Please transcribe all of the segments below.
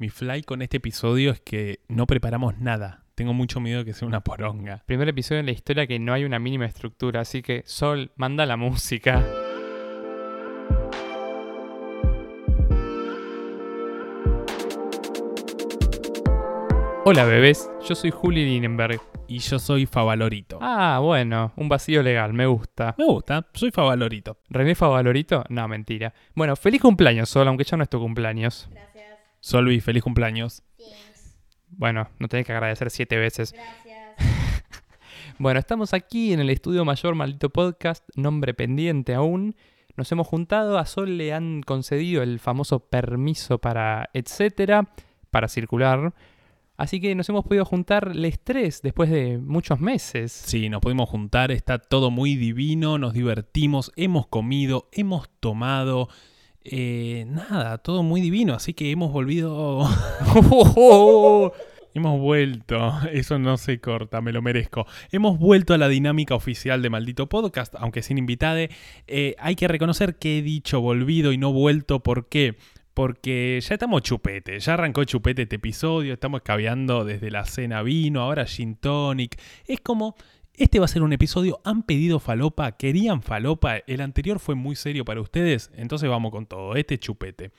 Mi fly con este episodio es que no preparamos nada. Tengo mucho miedo de que sea una poronga. Primer episodio en la historia que no hay una mínima estructura, así que Sol, manda la música. Hola bebés, yo soy Juli Linenberg. Y yo soy Favalorito. Ah, bueno, un vacío legal, me gusta. Me gusta, soy Favalorito. ¿René Favalorito? No, mentira. Bueno, feliz cumpleaños, Sol, aunque ya no es tu cumpleaños. Gracias. Solvi, feliz cumpleaños. Thanks. Bueno, no tenés que agradecer siete veces. Gracias. Bueno, estamos aquí en el estudio mayor Maldito Podcast, nombre pendiente aún. Nos hemos juntado, a Sol le han concedido el famoso permiso para etcétera, para circular. Así que nos hemos podido juntar les tres después de muchos meses. Sí, nos pudimos juntar, está todo muy divino, nos divertimos, hemos comido, hemos tomado. Eh, nada, todo muy divino, así que hemos volvido. Hemos vuelto, eso no se corta, me lo merezco. Hemos vuelto a la dinámica oficial de Maldito Podcast, aunque sin invitade. Eh, hay que reconocer que he dicho volvido y no vuelto, ¿por qué? Porque ya estamos chupete, ya arrancó chupete este episodio, estamos escabeando desde la cena vino, ahora gin tonic. Es como, este va a ser un episodio, han pedido falopa, querían falopa, el anterior fue muy serio para ustedes, entonces vamos con todo, este es chupete.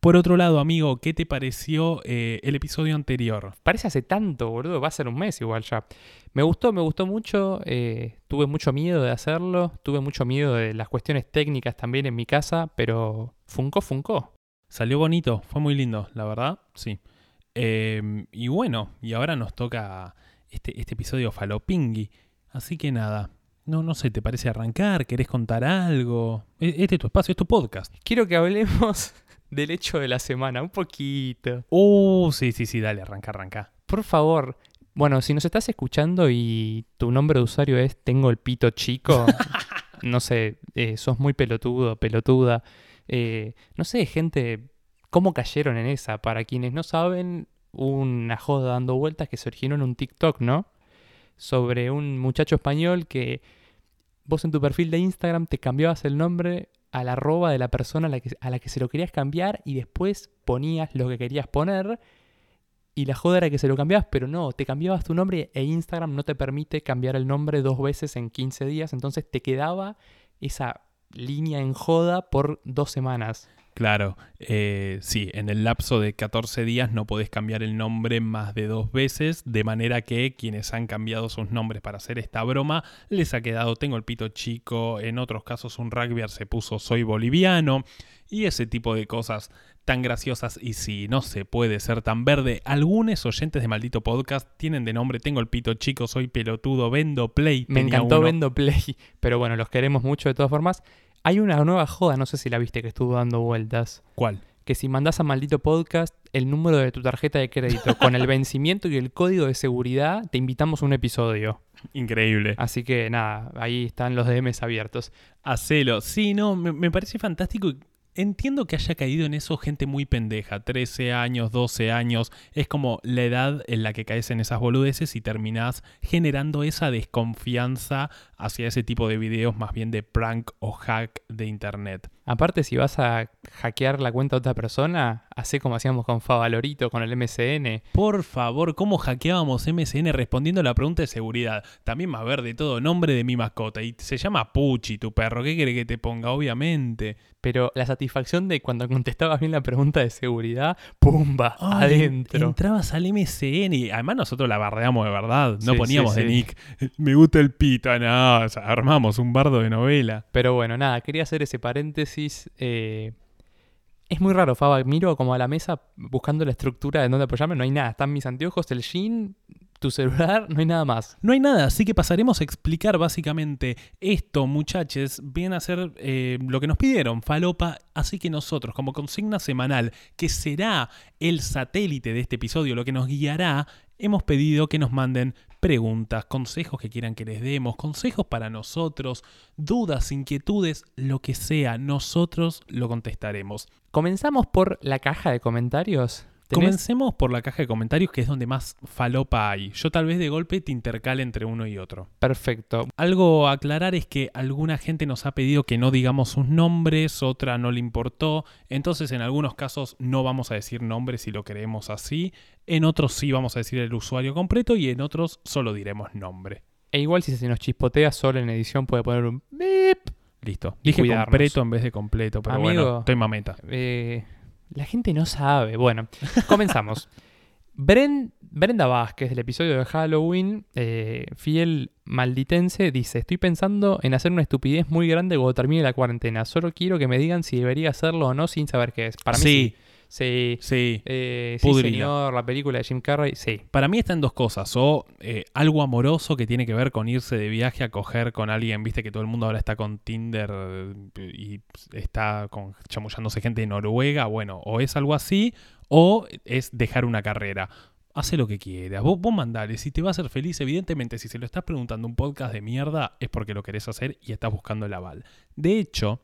Por otro lado, amigo, ¿qué te pareció eh, el episodio anterior? Parece hace tanto, boludo, va a ser un mes igual ya. Me gustó, me gustó mucho, eh, tuve mucho miedo de hacerlo, tuve mucho miedo de las cuestiones técnicas también en mi casa, pero funcó, funcó. Salió bonito, fue muy lindo, la verdad, sí. Eh, y bueno, y ahora nos toca este, este episodio falopingui. Así que nada, no, no sé, ¿te parece arrancar? ¿Querés contar algo? E- Este es tu espacio, es tu podcast. Quiero que hablemos del hecho de la semana, un poquito. Uh, sí, sí, sí, dale, arranca, arranca. Por favor, bueno, si nos estás escuchando y tu nombre de usuario es Tengo el pito chico, no sé, eh, sos muy pelotudo, pelotuda. eh, no sé, gente, ¿cómo cayeron en esa? Para quienes no saben, una joda dando vueltas que se originó en un TikTok, ¿no? Sobre un muchacho español que vos en tu perfil de Instagram te cambiabas el nombre a la arroba de la persona a la, que, a la que se lo querías cambiar y después ponías lo que querías poner y la joda era que se lo cambiabas, pero no, te cambiabas tu nombre e Instagram no te permite cambiar el nombre dos veces en 15 días, entonces te quedaba esa línea en joda por dos semanas. Claro, eh, sí, en el lapso de 14 días no podés cambiar el nombre más de dos veces, de manera que quienes han cambiado sus nombres para hacer esta broma les ha quedado tengo el pito chico, en otros casos un rugbyer se puso soy boliviano y ese tipo de cosas tan graciosas y si no se puede ser tan verde, algunos oyentes de maldito podcast tienen de nombre tengo el pito chico, soy pelotudo, vendo play. Me encantó uno. Vendo Play, pero bueno, los queremos mucho de todas formas. Hay una nueva joda, no sé si la viste que estuvo dando vueltas, ¿Cuál? que si mandás a maldito podcast el número de tu tarjeta de crédito con el vencimiento y el código de seguridad, te invitamos a un episodio. Increíble. Así que nada, ahí están los DMs abiertos. Hacelo. Sí, no, me, me parece fantástico. Entiendo que haya caído en eso gente muy pendeja, 13 años, 12 años, es como la edad en la que caes en esas boludeces y terminás generando esa desconfianza hacia ese tipo de videos más bien de prank o hack de internet. Aparte, si vas a hackear la cuenta de otra persona, hacé como hacíamos con Favalorito, con el MCN. Por favor, ¿cómo hackeábamos MSN respondiendo a la pregunta de seguridad? También más verde todo, nombre de mi mascota y se llama Puchi, tu perro, ¿qué quiere que te ponga? Obviamente. Pero la satisfacción de cuando contestabas bien la pregunta de seguridad, ¡pumba! Adentro. Entrabas al MCN y además nosotros la bardeamos de verdad. No Sí, poníamos sí, de sí. nick. Me gusta el pito, no. o sea, armamos un bardo de novela. Pero bueno, nada, quería hacer ese paréntesis. Eh, Es muy raro, Faba. Miro como a la mesa buscando la estructura de dónde apoyarme. No hay nada. Están mis anteojos, el jean, tu celular, no hay nada más. No hay nada, así que pasaremos a explicar básicamente esto, muchachos. Viene a ser eh, lo que nos pidieron, falopa. Así que nosotros, como consigna semanal, que será el satélite de este episodio, lo que nos guiará, hemos pedido que nos manden preguntas, consejos que quieran que les demos, consejos para nosotros, dudas, inquietudes, lo que sea, nosotros lo contestaremos. Comenzamos por la caja de comentarios. Comencemos por la caja de comentarios, que es donde más falopa hay. Yo tal vez de golpe te intercale entre uno y otro. Perfecto. Algo a aclarar es que alguna gente nos ha pedido que no digamos sus nombres, otra no le importó. Entonces, en algunos casos no vamos a decir nombres si lo queremos así. En otros sí vamos a decir el usuario completo y en otros solo diremos nombre. E igual si se nos chispotea solo en edición puede poner un beep. Listo. Dije completo en vez de completo, pero Amigo. bueno, estoy mameta. Eh, la gente no sabe. Bueno, comenzamos. Bren- Brenda Vázquez, del episodio de Halloween, eh, fiel malditense, dice: Estoy pensando en hacer una estupidez muy grande cuando termine la cuarentena. Solo quiero que me digan si debería hacerlo o no sin saber qué es. Para mí sí. sí, Sí, sí. eh, sí, señor, la película de Jim Carrey, sí. Para mí está en dos cosas. O eh, algo amoroso que tiene que ver con irse de viaje a coger con alguien. Viste que todo el mundo ahora está con Tinder eh, y está con, chamullándose gente de Noruega. Bueno, o es algo así, o es dejar una carrera. Hace lo que quieras. Vos, vos mandale. Si te va a hacer feliz, evidentemente, si se lo estás preguntando un podcast de mierda, es porque lo querés hacer y estás buscando el aval. De hecho,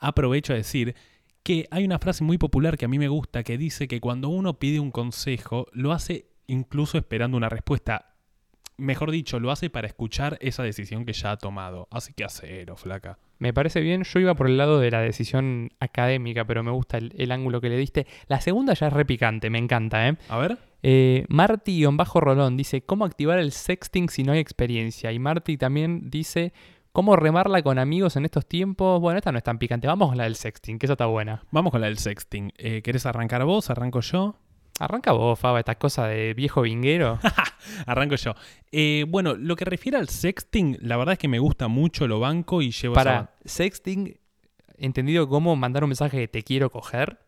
aprovecho a decir que hay una frase muy popular que a mí me gusta que dice que cuando uno pide un consejo, lo hace incluso esperando una respuesta. Mejor dicho, lo hace para escuchar esa decisión que ya ha tomado. Así que acero, flaca. Me parece bien. Yo iba por el lado de la decisión académica, pero me gusta el, el ángulo que le diste. La segunda ya es repicante, me encanta, ¿eh? A ver. Eh, Marty-Rolón dice, ¿cómo activar el sexting si no hay experiencia? Y Marty también dice, ¿cómo remarla con amigos en estos tiempos? Bueno, esta no es tan picante, vamos con la del sexting, que esa está buena. Vamos con la del sexting. Eh, ¿Querés arrancar vos? ¿Arranco yo? Arranca vos, Faba, esta cosa de viejo vinguero. Arranco yo. Eh, bueno, lo que refiere al sexting, la verdad es que me gusta mucho, lo banco y llevo esa- Para, sexting, entendido como mandar un mensaje de te quiero coger.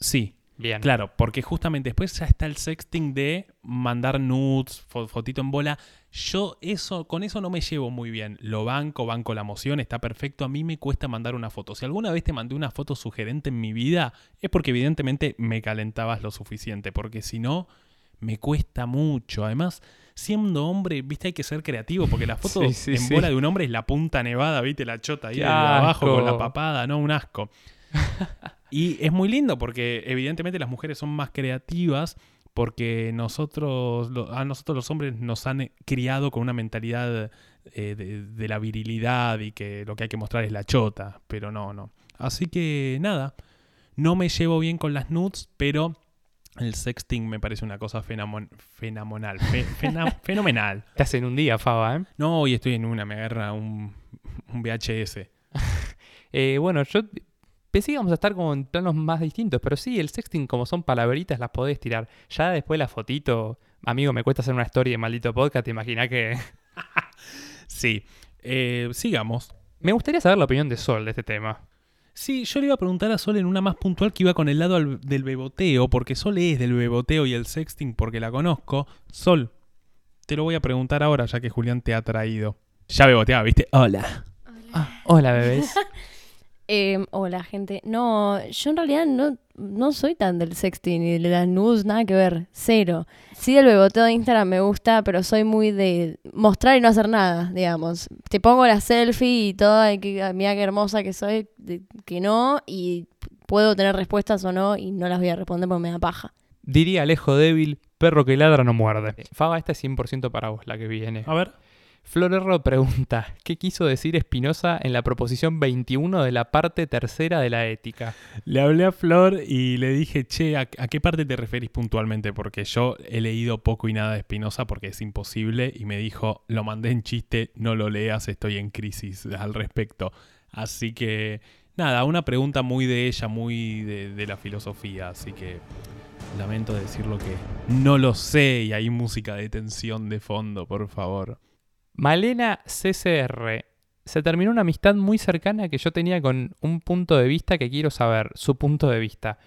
Sí, Bien. Claro, porque justamente después ya está el sexting de mandar nudes, fo- fotito en bola. Yo eso, con eso no me llevo muy bien. Lo banco, banco la emoción, está perfecto. A mí me cuesta mandar una foto. Si alguna vez te mandé una foto sugerente en mi vida, es porque evidentemente me calentabas lo suficiente. Porque si no, me cuesta mucho. Además, siendo hombre, viste, hay que ser creativo. Porque la foto Sí, sí, en sí. bola de un hombre es la punta nevada, viste, la chota ahí de abajo con la papada, ¿no? Un asco. Y es muy lindo porque evidentemente las mujeres son más creativas porque nosotros, a nosotros los hombres nos han eh, criado con una mentalidad eh, de, de la virilidad y que lo que hay que mostrar es la chota, pero no, no. Así que nada, no me llevo bien con las nudes, pero el sexting me parece una cosa fenamon- fenomenal, fe- fenomenal. Te hacen un día, Faba, ¿eh? No, hoy estoy en una, me agarra un, un VHS. Eh, bueno, yo pensé que íbamos a estar como en planos más distintos, pero sí, el sexting, como son palabritas, las podés tirar. Ya después la fotito, amigo, me cuesta hacer una story de maldito podcast, te imaginas que. Sí, Eh, sigamos. me gustaría saber la opinión de Sol de este tema. Sí, yo le iba a preguntar a Sol en una más puntual que iba con el lado al- del beboteo, porque Sol es del beboteo y el sexting porque la conozco. Sol, te lo voy a preguntar ahora ya que Julián te ha traído. Ya beboteaba, ¿viste? Hola. Ah, hola, bebés. Eh, hola, gente. No, yo en realidad no, no soy tan del sexting ni de las nudes, nada que ver. Cero. Sí, el beboteo de Instagram me gusta, pero soy muy de mostrar y no hacer nada, digamos. Te pongo la selfie y todo, y que, mira qué hermosa que soy, de- que no, y puedo tener respuestas o no, y no las voy a responder porque me da paja. Diría Alejo débil, perro que ladra no muerde. Faba, esta es 100% para vos, la que viene. A ver. Florerro pregunta, ¿qué quiso decir Espinosa en la proposición 21 de la parte tercera de la ética? Le hablé a Flor y le dije, che, ¿a, qué parte te referís puntualmente? Porque yo he leído poco y nada de Espinosa porque es imposible y me dijo, lo mandé en chiste, no lo leas, estoy en crisis al respecto. Así que, nada, una pregunta muy de ella, muy de la filosofía, así que lamento decirlo que no lo sé y hay música de tensión de fondo, por favor. Malena CCR. Se terminó una amistad muy cercana que yo tenía con un punto de vista que quiero saber, su punto de vista.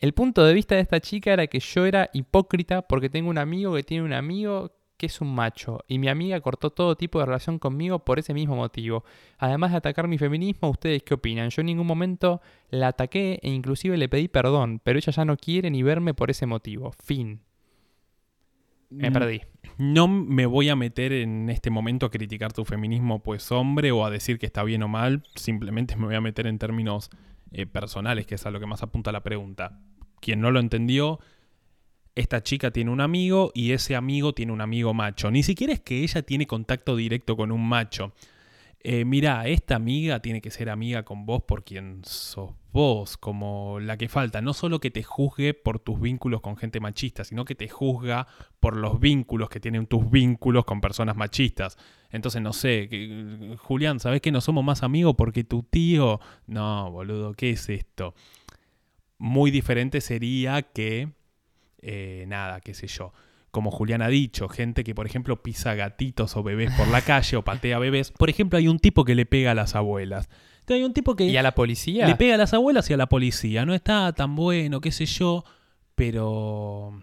El punto de vista de esta chica era que yo era hipócrita porque tengo un amigo que tiene un amigo que es un macho y mi amiga cortó todo tipo de relación conmigo por ese mismo motivo. Además de atacar mi feminismo, ¿ustedes qué opinan? Yo en ningún momento la ataqué e inclusive le pedí perdón, pero ella ya no quiere ni verme por ese motivo. Fin. Me perdí. No me voy a meter en este momento a criticar tu feminismo, pues hombre, o a decir que está bien o mal. Simplemente me voy a meter en términos eh, personales, que es a lo que más apunta la pregunta. Quien no lo entendió, esta chica tiene un amigo y ese amigo tiene un amigo macho. Ni siquiera es que ella tiene contacto directo con un macho. Eh, mira, esta amiga tiene que ser amiga con vos por quien sos vos, como la que falta. No solo que te juzgue por tus vínculos con gente machista, sino que te juzga por los vínculos que tienen tus vínculos con personas machistas. Entonces, no sé, Julián, ¿sabés que no somos más amigos porque tu tío... No, boludo, ¿qué es esto? Muy diferente sería que... Eh, nada, qué sé yo como Julián ha dicho, gente que por ejemplo pisa gatitos o bebés por la calle o patea bebés. Por ejemplo, hay un tipo que le pega a las abuelas. Entonces, hay un tipo que ¿Y a la policía? le pega a las abuelas y a la policía. No está tan bueno, qué sé yo, pero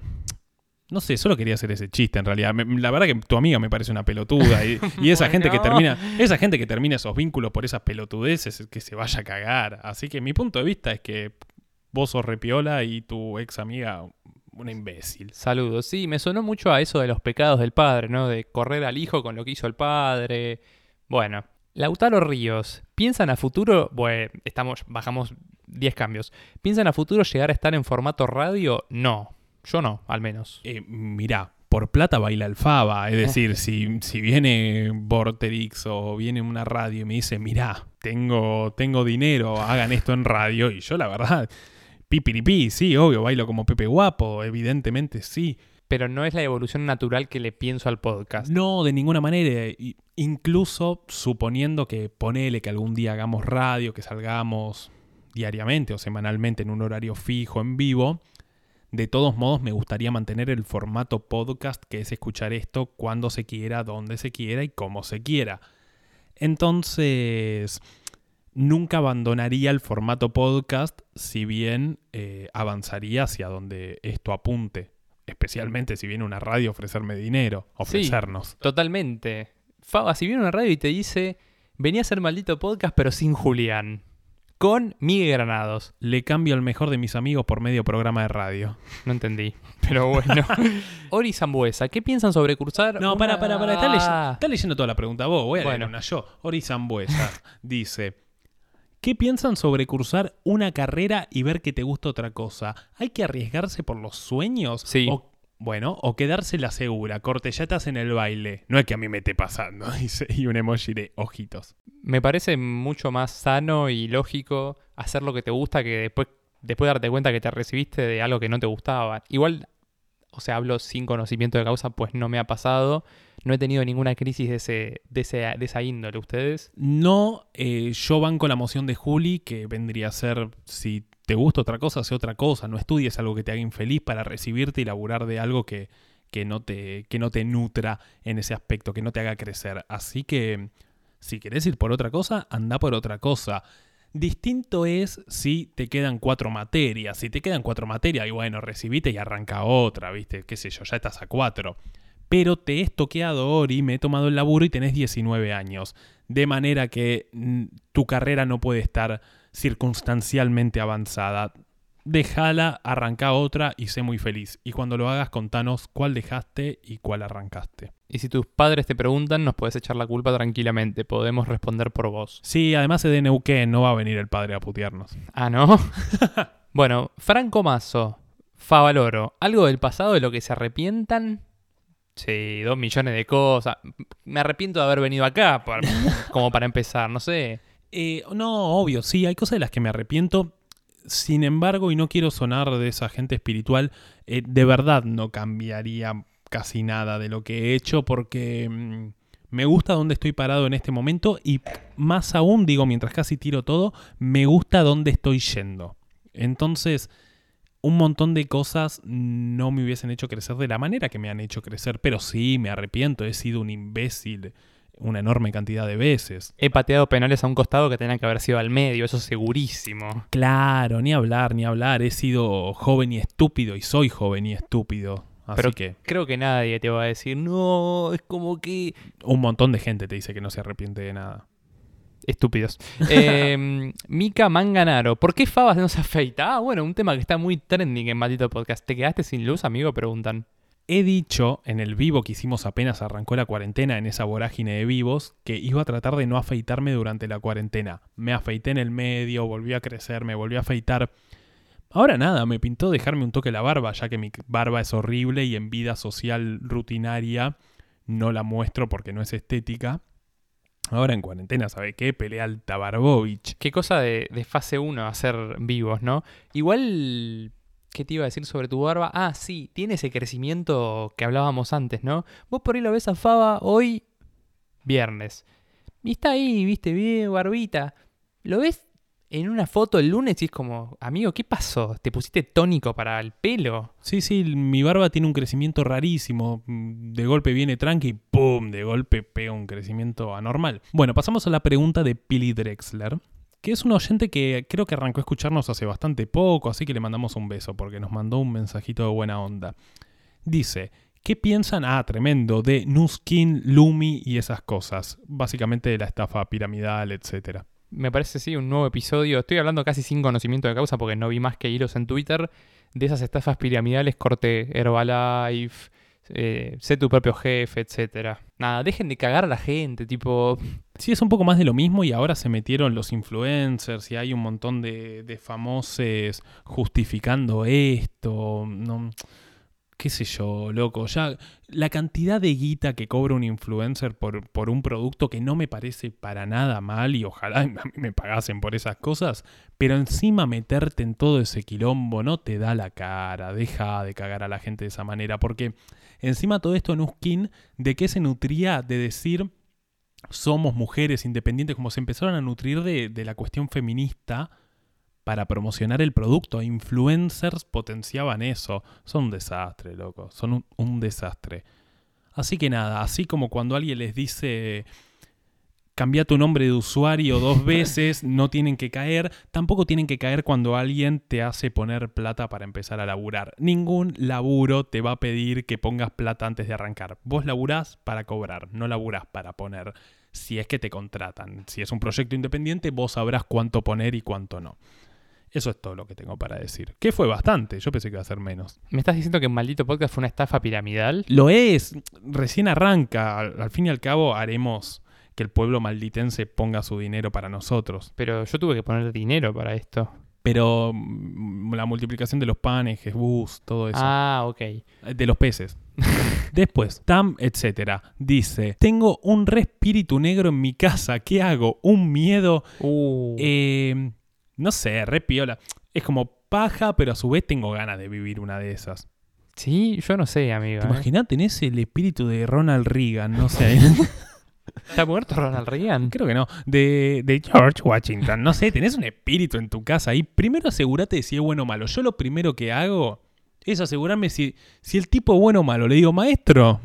no sé, solo quería hacer ese chiste en realidad. Me- la verdad que tu amiga me parece una pelotuda y, y esa gente que termina, esa gente que termina esos vínculos por esas pelotudeces, que se vaya a cagar. Así que mi punto de vista es que vos sos repiola y tu ex amiga una imbécil. Saludos. Sí, me sonó mucho a eso de los pecados del padre, ¿no? De correr al hijo con lo que hizo el padre. Bueno, Lautaro Ríos, ¿piensan a futuro? Bueno, estamos, bajamos 10 cambios. ¿Piensan a futuro llegar a estar en formato radio? No, yo no, al menos. Eh, mirá, por plata baila el Faba. Es decir, si, si viene Vorterix o viene una radio y me dice, mirá, tengo, tengo dinero, hagan esto en radio. Y yo la verdad, pipiripi, sí, obvio, bailo como Pepe Guapo, evidentemente sí. Pero no es la evolución natural que le pienso al podcast. No, de ninguna manera. Incluso suponiendo que ponele que algún día hagamos radio, que salgamos diariamente o semanalmente en un horario fijo, en vivo, de todos modos me gustaría mantener el formato podcast, que es escuchar esto cuando se quiera, donde se quiera y como se quiera. Entonces, nunca abandonaría el formato podcast, si bien eh, avanzaría hacia donde esto apunte. Especialmente si viene una radio a ofrecerme dinero, ofrecernos. Totalmente. Faba, si viene una radio y te dice, venía a ser maldito podcast pero sin Julián. Con Miguel Granados. Le cambio al mejor de mis amigos por medio programa de radio. No entendí, pero bueno. Ori Zambuesa, ¿qué piensan sobre cursar? No, para, para, para. Está, leyendo, toda la pregunta vos. Voy a leer Bueno. una yo. Ori Zambuesa dice: ¿Qué piensan sobre cursar una carrera y ver que te gusta otra cosa? ¿Hay que arriesgarse por los sueños? Sí. O, bueno, o quedarse la segura. Corte, ya estás en el baile. No es que a mí me esté pasando. Dice, y un emoji de ojitos. Me parece mucho más sano y lógico hacer lo que te gusta que después, después darte cuenta que te recibiste de algo que no te gustaba. Igual, o sea, hablo sin conocimiento de causa, pues no me ha pasado. No he tenido ninguna crisis de, ese, de, de esa índole. ¿Ustedes? No, eh, yo banco la moción de Juli, que vendría a ser, si te gusta otra cosa, hace otra cosa. No estudies algo que te haga infeliz para recibirte y laburar de algo que, que, no te, que no te nutra en ese aspecto, que no te haga crecer. Así que, si querés ir por otra cosa, anda por otra cosa. Distinto es si te quedan cuatro materias. Si te quedan cuatro materias, y bueno, recibite y arranca otra, ¿viste? Qué sé yo, ya estás a cuatro. Pero te he toqueado, Ori, me he tomado el laburo y tenés 19 años. De manera que mm, tu carrera no puede estar circunstancialmente avanzada. Déjala, arranca otra y sé muy feliz. Y cuando lo hagas, contanos cuál dejaste y cuál arrancaste. Y si tus padres te preguntan, nos puedes echar la culpa tranquilamente. Podemos responder por vos. Sí, además de Neuquén, no va a venir el padre a putearnos. Ah, ¿no? bueno, Franco Mazo, Favaloro, ¿algo del pasado de lo que se arrepientan? Sí, dos millones de cosas. Me arrepiento de haber venido acá, por- como para empezar, no sé. Eh, no, obvio, sí, hay cosas de las que me arrepiento. Sin embargo, y no quiero sonar de esa gente espiritual, eh, de verdad no cambiaría casi nada de lo que he hecho porque mm, me gusta dónde estoy parado en este momento y más aún, digo, mientras casi tiro todo, me gusta dónde estoy yendo. Entonces, un montón de cosas no me hubiesen hecho crecer de la manera que me han hecho crecer, pero sí, me arrepiento, he sido un imbécil una enorme cantidad de veces. He pateado penales a un costado que tenían que haber sido al medio, eso segurísimo. Claro, ni hablar, ni hablar. He sido joven y estúpido y soy joven y estúpido. Así Pero que creo que nadie te va a decir, no, es como que... un montón de gente te dice que no se arrepiente de nada. Estúpidos. Eh, Mika Manganaro, ¿por qué Fabas no se afeita? Ah, bueno, un tema que está muy trending en Maldito Podcast. ¿Te quedaste sin luz, amigo? Preguntan. He dicho en el vivo que hicimos apenas arrancó la cuarentena en esa vorágine de vivos que iba a tratar de no afeitarme durante la cuarentena. Me afeité en el medio, volví a crecer, me volví a afeitar. Ahora nada, me pintó dejarme un toque la barba, ya que mi barba es horrible y en vida social rutinaria no la muestro porque no es estética. Ahora en cuarentena, ¿sabe qué? Pelea al Tabarbovich. Qué cosa de, de fase 1 hacer vivos, ¿no? Igual, ¿qué te iba a decir sobre tu barba? Ah, sí, tiene ese crecimiento que hablábamos antes, ¿no? Vos por ahí lo ves a Faba hoy, viernes. Y está ahí, viste, bien, barbita. Lo ves en una foto el lunes y es como, amigo, ¿qué pasó? ¿Te pusiste tónico para el pelo? Sí, sí, mi barba tiene un crecimiento rarísimo. Mm, De golpe viene tranqui y ¡pum! De golpe pega un crecimiento anormal. Bueno, pasamos a la pregunta de Pili Drexler, que es un oyente que creo que arrancó a escucharnos hace bastante poco, así que le mandamos un beso porque nos mandó un mensajito de buena onda. Dice, ¿qué piensan? Ah, tremendo, de Nuskin, Lumi y esas cosas. Básicamente de la estafa piramidal, etcétera. Me parece, sí, un nuevo episodio. Estoy hablando casi sin conocimiento de causa porque no vi más que hilos en Twitter de esas estafas piramidales, corte Herbalife, eh, sé tu propio jefe, etcétera. Nada, dejen de cagar a la gente, tipo... Sí, es un poco más de lo mismo y ahora se metieron los influencers y hay un montón de, de famosos justificando esto. No, qué sé yo, loco. Ya la cantidad de guita que cobra un influencer por, por un producto que no me parece para nada mal y ojalá me pagasen por esas cosas, pero encima meterte en todo ese quilombo no te da la cara. Deja de cagar a la gente de esa manera porque encima todo esto Nuskin, ¿de qué se nutría de decir somos mujeres independientes? Como se empezaron a nutrir de, de la cuestión feminista para promocionar el producto. Influencers potenciaban eso. Son un desastre, loco. Son un, un, desastre. Así que nada, así como cuando alguien les dice cambia tu nombre de usuario dos veces, no tienen que caer. Tampoco tienen que caer cuando alguien te hace poner plata para empezar a laburar. Ningún laburo te va a pedir que pongas plata antes de arrancar. Vos laburás para cobrar, no laburás para poner si es que te contratan. Si es un proyecto independiente, vos sabrás cuánto poner y cuánto no. Eso es todo lo que tengo para decir. Que fue bastante, yo pensé que iba a ser menos. ¿Me estás diciendo que Maldito Podcast fue una estafa piramidal? Lo es, recién arranca. Al, al, fin y al cabo haremos que el pueblo malditense ponga su dinero para nosotros. Pero yo tuve que poner dinero para esto. Pero mm, la multiplicación de los panes, Jesús, todo eso. Ah, ok. De los peces. Después, Tam, etcétera, dice: Tengo un re espíritu negro en mi casa. ¿Qué hago? ¿Un miedo? Uh. Eh, no sé, re piola. Es como paja, pero a su vez tengo ganas de vivir una de esas. Sí, yo no sé, amigo. ¿Te ¿eh? Tenés el espíritu de Ronald Reagan, no sé. ¿Está muerto Ronald Reagan? Creo que no. De, de, George Washington. No sé, tenés un espíritu en tu casa y primero asegúrate de si es bueno o malo. Yo lo primero que hago es asegurarme si, si el tipo es bueno o malo. Le digo, maestro,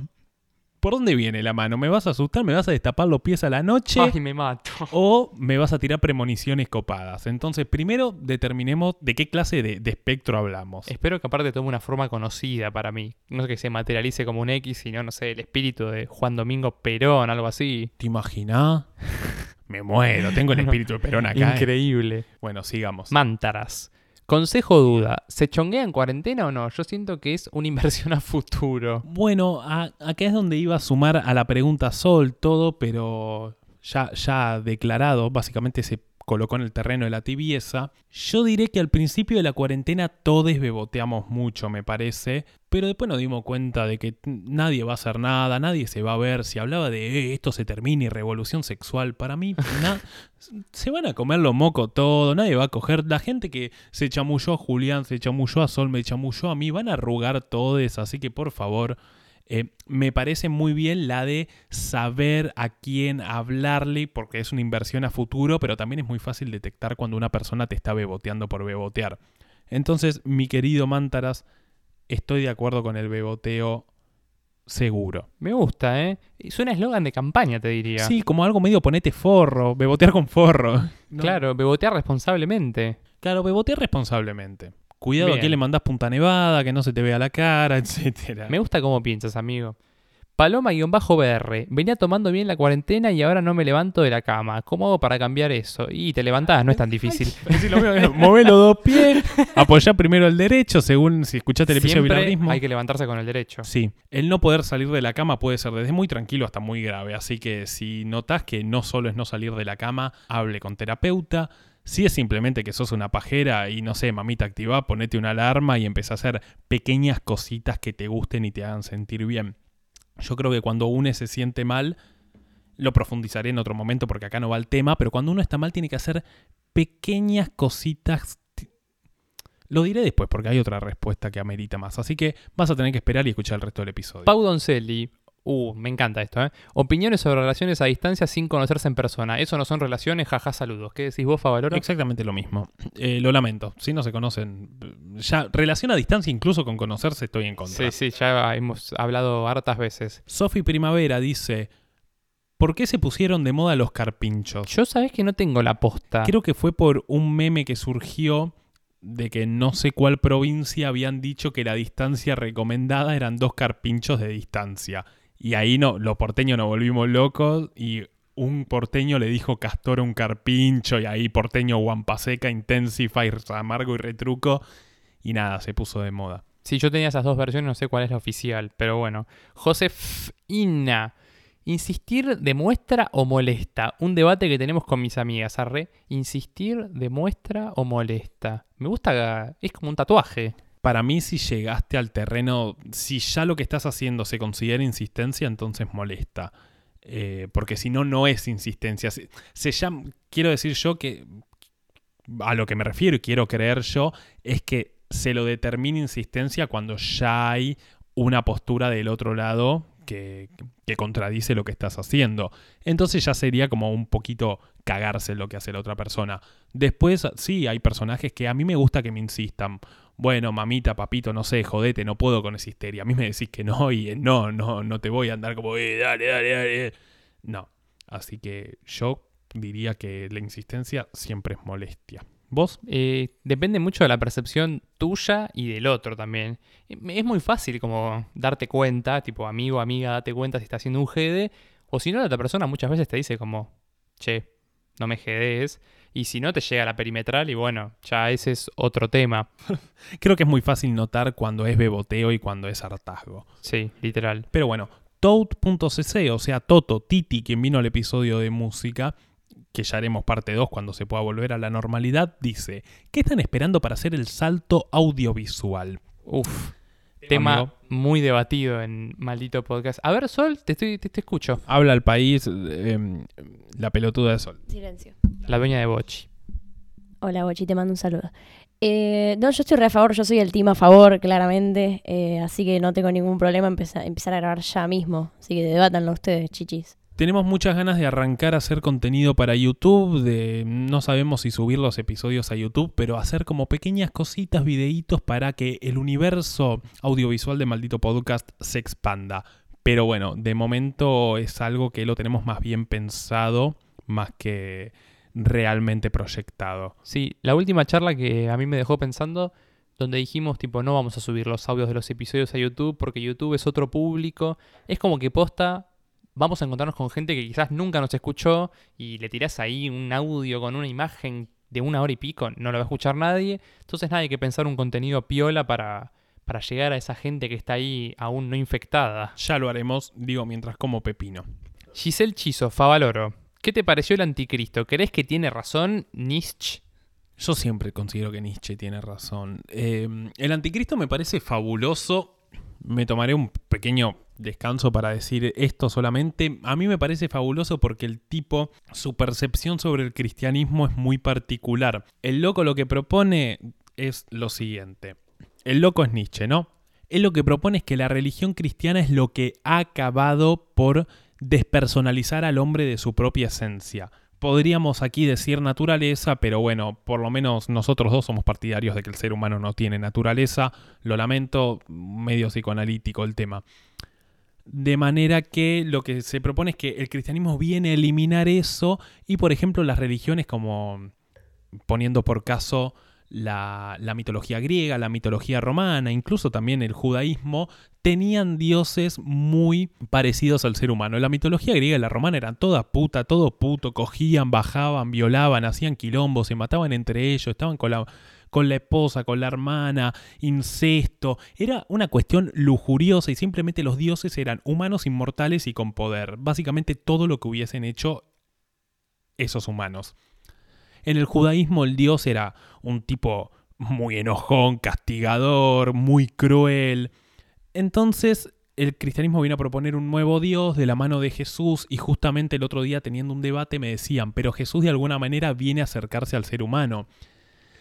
¿por dónde viene la mano? ¿Me vas a asustar? ¿Me vas a destapar los pies a la noche? Ay, me mato. ¿O me vas a tirar premoniciones copadas? Entonces, primero determinemos de qué clase de, de espectro hablamos. Espero que aparte tome una forma conocida para mí. No que se materialice como un X, sino, no sé, el espíritu de Juan Domingo Perón, algo así. ¿Te imaginás? Me muero, tengo el espíritu de Perón acá. ¿eh? Increíble. Bueno, sigamos. Mántaras. Consejo duda, ¿se chonguea en cuarentena o no? Yo siento que es una inversión a futuro. Bueno, a, acá es donde iba a sumar a la pregunta Sol todo, pero ya, ya declarado, básicamente se colocó en el terreno de la tibieza. Yo diré que al principio de la cuarentena todos beboteamos mucho, me parece, pero después nos dimos cuenta de que nadie va a hacer nada, nadie se va a ver. Si hablaba de eh, esto se termina y revolución sexual, para mí na se van a comer lo moco todo, nadie va a coger. La gente que se chamulló a Julián, se chamulló a Sol, me chamulló a mí, van a arrugar todos, así que por favor... Eh, me parece muy bien la de saber a quién hablarle, porque es una inversión a futuro, pero también es muy fácil detectar cuando una persona te está beboteando por bebotear. Entonces, mi querido Mántaras, estoy de acuerdo con el beboteo seguro. Me gusta, ¿eh? Suena eslogan de campaña, te diría. Sí, como algo medio ponete forro, bebotear con forro. ¿no? Claro, bebotear responsablemente. Claro, bebotear responsablemente. Cuidado Bien. a quién le mandás punta nevada, que no se te vea la cara, etcétera. Me gusta cómo piensas, amigo. Paloma-BR. Venía tomando bien la cuarentena y ahora no me levanto de la cama. ¿Cómo hago para cambiar eso? Y te levantás, no es tan difícil. Sí, lo mismo, Mové los dos pies, apoyá primero el derecho, según si escuchaste el episodio de hay que levantarse con el derecho. Sí, el no poder salir de la cama puede ser desde muy tranquilo hasta muy grave, así que si notas que no solo es no salir de la cama, hable con terapeuta. Si es simplemente que sos una pajera y no sé, mamita, activa, ponete una alarma y empezá a hacer pequeñas cositas que te gusten y te hagan sentir bien. Yo creo que cuando uno se siente mal, lo profundizaré en otro momento porque acá no va el tema, pero cuando uno está mal tiene que hacer pequeñas cositas. Lo diré después porque hay otra respuesta que amerita más. Así que vas a tener que esperar y escuchar el resto del episodio. Pau Doncelli. Uh, me encanta esto, ¿eh? Opiniones sobre relaciones a distancia sin conocerse en persona. Eso no son relaciones, jaja, saludos. ¿Qué decís vos, Favaloro? Exactamente lo mismo. Eh, lo lamento. Si no se conocen, ya relación a distancia, incluso con conocerse, estoy en contra. Sí, sí, ya hemos hablado hartas veces. Sofi Primavera dice: ¿Por qué se pusieron de moda los carpinchos? Yo sabés que no tengo la posta. Creo que fue por un meme que surgió de que no sé cuál provincia habían dicho que la distancia recomendada eran dos carpinchos de distancia. Y ahí no, los porteños nos volvimos locos y un porteño le dijo Castor un carpincho y ahí porteño Guampaseca, Intensify, amargo y retruco y nada, se puso de moda. Sí, yo tenía esas dos versiones, no sé cuál es la oficial, pero bueno. Josefina. ¿Insistir demuestra o molesta? Un debate que tenemos con mis amigas, arre. ¿Insistir demuestra o molesta? Me gusta, es como un tatuaje. Para mí, si llegaste al terreno, si ya lo que estás haciendo se considera insistencia, entonces molesta. Eh, porque si no, no es insistencia. Se, quiero decir yo que a lo que me refiero y quiero creer yo es que se lo determina insistencia cuando ya hay una postura del otro lado que, que, contradice lo que estás haciendo. Entonces ya sería como un poquito cagarse lo que hace la otra persona. Después, sí, hay personajes que a mí me gusta que me insistan. Bueno, mamita, papito, no sé, jodete, no puedo con esa histeria. A mí me decís que no y no, no, no te voy a andar como, eh, dale, dale, dale. No. Así que yo diría que la insistencia siempre es molestia. ¿Vos? Eh, depende mucho de la percepción tuya y del otro también. Es muy fácil como darte cuenta, tipo amigo, amiga, date cuenta si está haciendo un GD. O si no, la otra persona muchas veces te dice como, che, no me GDs. Y si no, te llega la perimetral y bueno, ya ese es otro tema. Creo que es muy fácil notar cuando es beboteo y cuando es hartazgo. Sí, literal. Pero bueno, Toad.cc, o sea, Toto, Titi, quien vino al episodio de música, que ya haremos parte 2 cuando se pueda volver a la normalidad, dice, ¿qué están esperando para hacer el salto audiovisual? Uf, tema Amigo. muy debatido en Maldito Podcast. A ver, Sol, te, estoy, te, te escucho. Habla el país, eh, la pelotuda de Sol. Silencio. La dueña de Bochi. Hola, Bochi, te mando un saludo. Eh, no, yo estoy re a favor, yo soy el team a favor, claramente, eh, así que no tengo ningún problema empezar, empezar a grabar ya mismo. Así que debátanlo ustedes, chichis. Tenemos muchas ganas de arrancar a hacer contenido para YouTube, de no sabemos si subir los episodios a YouTube, pero hacer como pequeñas cositas, videitos para que el universo audiovisual de Maldito Podcast se expanda. Pero bueno, de momento es algo que lo tenemos más bien pensado, más que realmente proyectado. Sí, la última charla que a mí me dejó pensando, donde dijimos tipo no vamos a subir los audios de los episodios a YouTube porque YouTube es otro público, es como que posta vamos a encontrarnos con gente que quizás nunca nos escuchó y le tirás ahí un audio con una imagen de una hora y pico, no lo va a escuchar nadie. Entonces nada, hay que pensar un contenido piola para, para llegar a esa gente que está ahí aún no infectada. Ya lo haremos, digo, mientras como pepino. Giselle Chizo, Favaloro. ¿Qué te pareció el anticristo? ¿Crees que tiene razón Nietzsche? Yo siempre considero que Nietzsche tiene razón. Eh, el anticristo me parece fabuloso. Me tomaré un pequeño descanso para decir esto solamente. A mí me parece fabuloso porque el tipo, su percepción sobre el cristianismo es muy particular. El loco lo que propone es lo siguiente. El loco es Nietzsche, ¿no? Él lo que propone es que la religión cristiana es lo que ha acabado por despersonalizar al hombre de su propia esencia. Podríamos aquí decir naturaleza, pero bueno, por lo menos nosotros dos somos partidarios de que el ser humano no tiene naturaleza. Lo lamento, medio psicoanalítico el tema. De manera que lo que se propone es que el cristianismo viene a eliminar eso y, por ejemplo, las religiones como poniendo por caso la, la, mitología griega, la mitología romana, incluso también el judaísmo, tenían dioses muy parecidos al ser humano. La mitología griega y la romana eran toda puta, todo puto, cogían, bajaban, violaban, hacían quilombos, se mataban entre ellos, estaban con la con la esposa, con la hermana, incesto. Era una cuestión lujuriosa y simplemente los dioses eran humanos inmortales y con poder. Básicamente todo lo que hubiesen hecho esos humanos. En el judaísmo el dios era un tipo muy enojón, castigador, muy cruel. Entonces el cristianismo viene a proponer un nuevo Dios de la mano de Jesús y justamente el otro día teniendo un debate me decían, pero Jesús de alguna manera viene a acercarse al ser humano.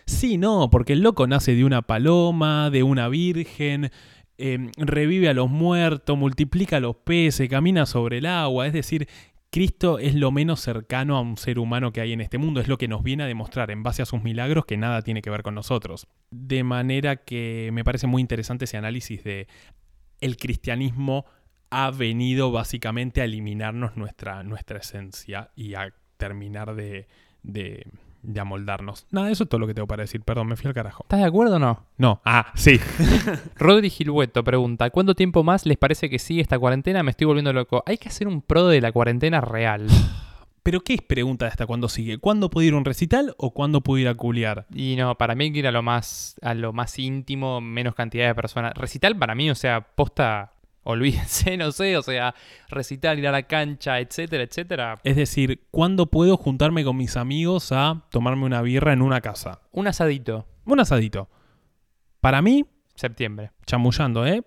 Sí, no, porque el loco nace de una paloma, de una virgen, eh, revive a los muertos, multiplica a los peces, camina sobre el agua, es decir, Cristo es lo menos cercano a un ser humano que hay en este mundo, es lo que nos viene a demostrar en base a sus milagros que nada tiene que ver con nosotros. De manera que me parece muy interesante ese análisis de el cristianismo ha venido básicamente a eliminarnos nuestra, nuestra esencia y a terminar de, de, de amoldarnos. Nada, eso es todo lo que tengo para decir. Perdón, me fui al carajo. ¿Estás de acuerdo o no? No, ah, sí. Rodri Gilhueto pregunta, ¿cuánto tiempo más les parece que sigue esta cuarentena? Me estoy volviendo loco. Hay que hacer un pro de la cuarentena real. ¿Pero qué es pregunta de hasta cuándo sigue? ¿Cuándo puedo ir a un recital o cuándo puedo ir a culiar? Y no, para mí hay que ir a lo más, a lo más íntimo, menos cantidad de personas. Recital para mí, o sea, posta, olvídense, no sé, o sea, recital, ir a la cancha, etcétera, etcétera. Es decir, ¿cuándo puedo juntarme con mis amigos a tomarme una birra en una casa? Un asadito, Un asadito. Para mí, septiembre. chamullando, ¿eh?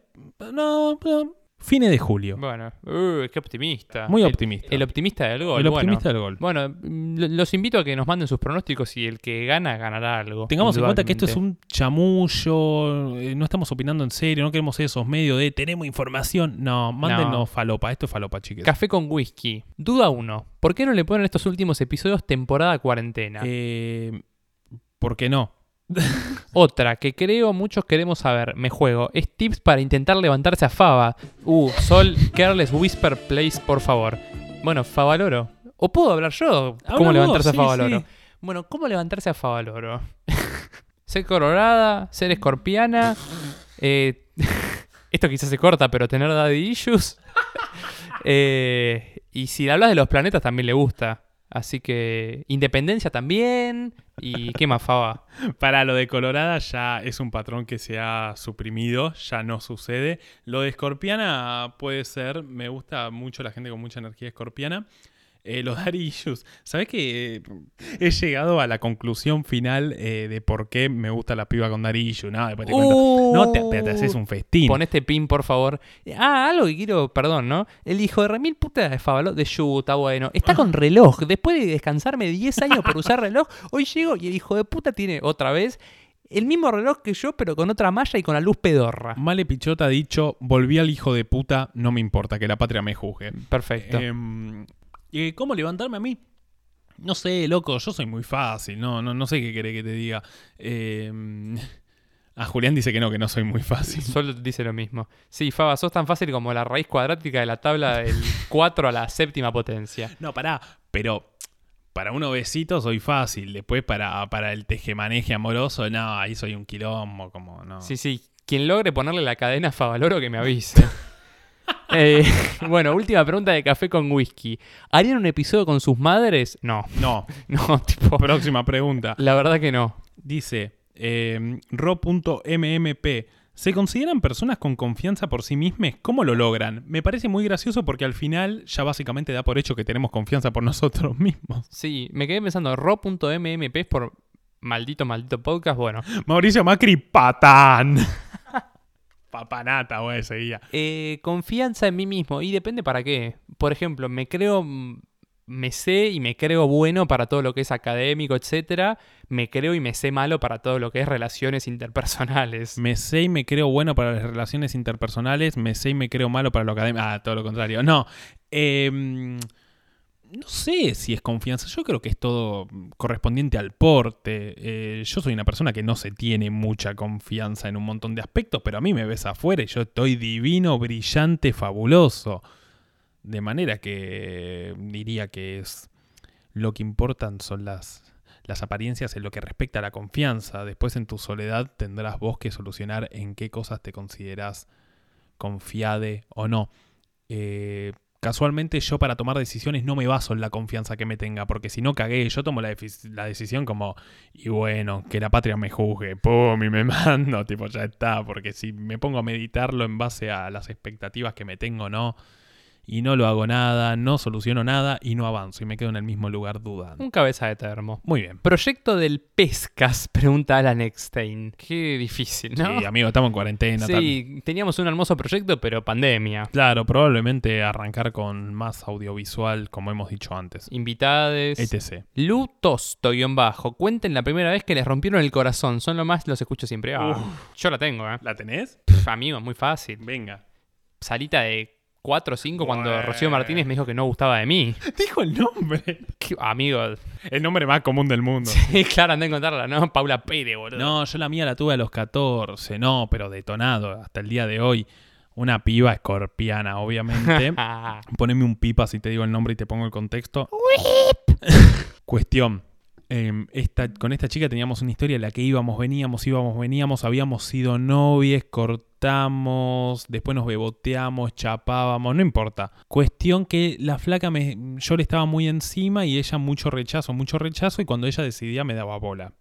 No, no, fines de julio. Bueno, uh, qué optimista. Muy optimista. El, optimista del gol. El bueno. optimista del gol. Bueno, lo- los invito a que nos manden sus pronósticos y el que gana, ganará algo. Tengamos en cuenta que esto es un chamullo, eh, no estamos opinando en serio, no queremos ser esos medios de tenemos información. No, mándenos No. falopa, esto es falopa, chiques. Café con whisky. Duda 1. ¿Por qué no le ponen estos últimos episodios temporada cuarentena? Eh, ¿Por qué no? Otra que creo muchos queremos saber, me juego, es tips para intentar levantarse a Fava. Uh, Sol, Careless Whisper Place, por favor. Bueno, Favaloro. ¿O puedo hablar yo? Habla ¿Cómo vos, levantarse a sí, Favaloro? sí. Bueno, ¿cómo levantarse a Favaloro? ser colorada, ser escorpiana. eh, esto quizás se corta, pero tener daddy issues. Eh, y si hablas de los planetas también le gusta. Así que independencia también. ¿Y qué más, Fava? Para lo de Colorada ya es un patrón que se ha suprimido, ya no sucede. Lo de Escorpiana puede ser, me gusta mucho la gente con mucha energía escorpiana. Eh, los Daddy Issues, ¿sabes que eh, he llegado a la conclusión final eh, de por qué me gusta la piba con Daddy Issues? No, después te cuento. No, te, te- te haces un festín. Pon este pin, por favor. Ah, algo que quiero, perdón, ¿no? El hijo de remil puta de Favalo, de Yu, está bueno. Está con reloj. Después de descansarme 10 años por usar reloj, hoy llego y el hijo de puta tiene otra vez el mismo reloj que yo, pero con otra malla y con la luz pedorra. Male Pichota ha dicho, volví al hijo de puta, no me importa, que la patria me juzgue. Perfecto. Em, ¿Y cómo levantarme a mí? No sé, loco, yo soy muy fácil, no, no, no sé qué querés que te diga. Em, a Julián dice que no, que no soy muy fácil. Solo dice lo mismo. Sí, Fava, sos tan fácil como la raíz cuadrática de la tabla del 4 a la séptima potencia. No, pará, pero para un obesito soy fácil. Después para, para el tejemaneje amoroso, no, ahí soy un quilombo, como no. Sí, sí. Quien logre ponerle la cadena a Favaloro que me avise. Eh, bueno, última pregunta de café con whisky. ¿Harían un episodio con sus madres? No, No, no, tipo. próxima pregunta. La verdad que no. Dice em, ro.mmp. ¿Se consideran personas con confianza por sí mismas? ¿Cómo lo logran? Me parece muy gracioso porque al final ya básicamente da por hecho que tenemos confianza por nosotros mismos. Sí, me quedé pensando, ro.mmp es por maldito, maldito podcast. Bueno, Mauricio Macri, patán. Papanata, güey, seguía. eh, confianza en mí mismo. Y depende para qué. Por ejemplo, me creo, mm, me sé y me creo bueno para todo lo que es académico, etcétera. Me creo y me sé malo para todo lo que es relaciones interpersonales. Me sé y me creo bueno para las relaciones interpersonales, me sé y me creo malo para lo académico. Ah, todo lo contrario. No. em, no sé si es confianza. Yo creo que es todo correspondiente al porte. Eh, yo soy una persona que no se tiene mucha confianza en un montón de aspectos, pero a mí me ves afuera y yo estoy divino, brillante, fabuloso. De manera que diría que es lo que importan son las, las apariencias en lo que respecta a la confianza. Después en tu soledad tendrás vos que solucionar en qué cosas te consideras confiade o no. Eh, casualmente yo para tomar decisiones no me baso en la confianza que me tenga, porque si no cagué, yo tomo la, decisión como, y bueno, que la patria me juzgue, pum, y me mando, tipo, ya está, porque si me pongo a meditarlo en base a las expectativas que me tengo, no, y no lo hago nada, no soluciono nada y no avanzo y me quedo en el mismo lugar dudando. Un cabeza de termo. Muy bien. Proyecto del Pescas, pregunta Alan Eckstein. Qué difícil, ¿no? Sí, amigo, estamos en cuarentena. tal. Sí, teníamos un hermoso proyecto, pero pandemia. Claro, probablemente arrancar con más audiovisual, como hemos dicho antes. Invitades. etc. Lu Tosto, guion bajo. Cuenten la primera vez que les rompieron el corazón. Son lo más, los escucho siempre. Ah, yo la tengo, ¿eh? ¿La tenés? Pff, amigo, es muy fácil. Venga. Salita de 4 o 5 cuando Bueno. Rocío Martínez me dijo que no gustaba de mí. Dijo el nombre. ¿Qué- Amigo, El nombre más común del mundo. sí, claro, andé a encontrarla, ¿no? Paula Pérez, boludo. No, yo la mía la tuve a los 14. No, pero detonado hasta el día de hoy. Una piba escorpiana, obviamente. Poneme un pipa si te digo el nombre y te pongo el contexto. Cuestión. Em, esta, con esta chica teníamos una historia en la que íbamos, veníamos, íbamos, veníamos, habíamos sido novies, cortamos, después nos beboteamos, chapábamos, no importa. Cuestión que la flaca me, yo le estaba muy encima y ella mucho rechazo, mucho rechazo y cuando ella decidía me daba bola.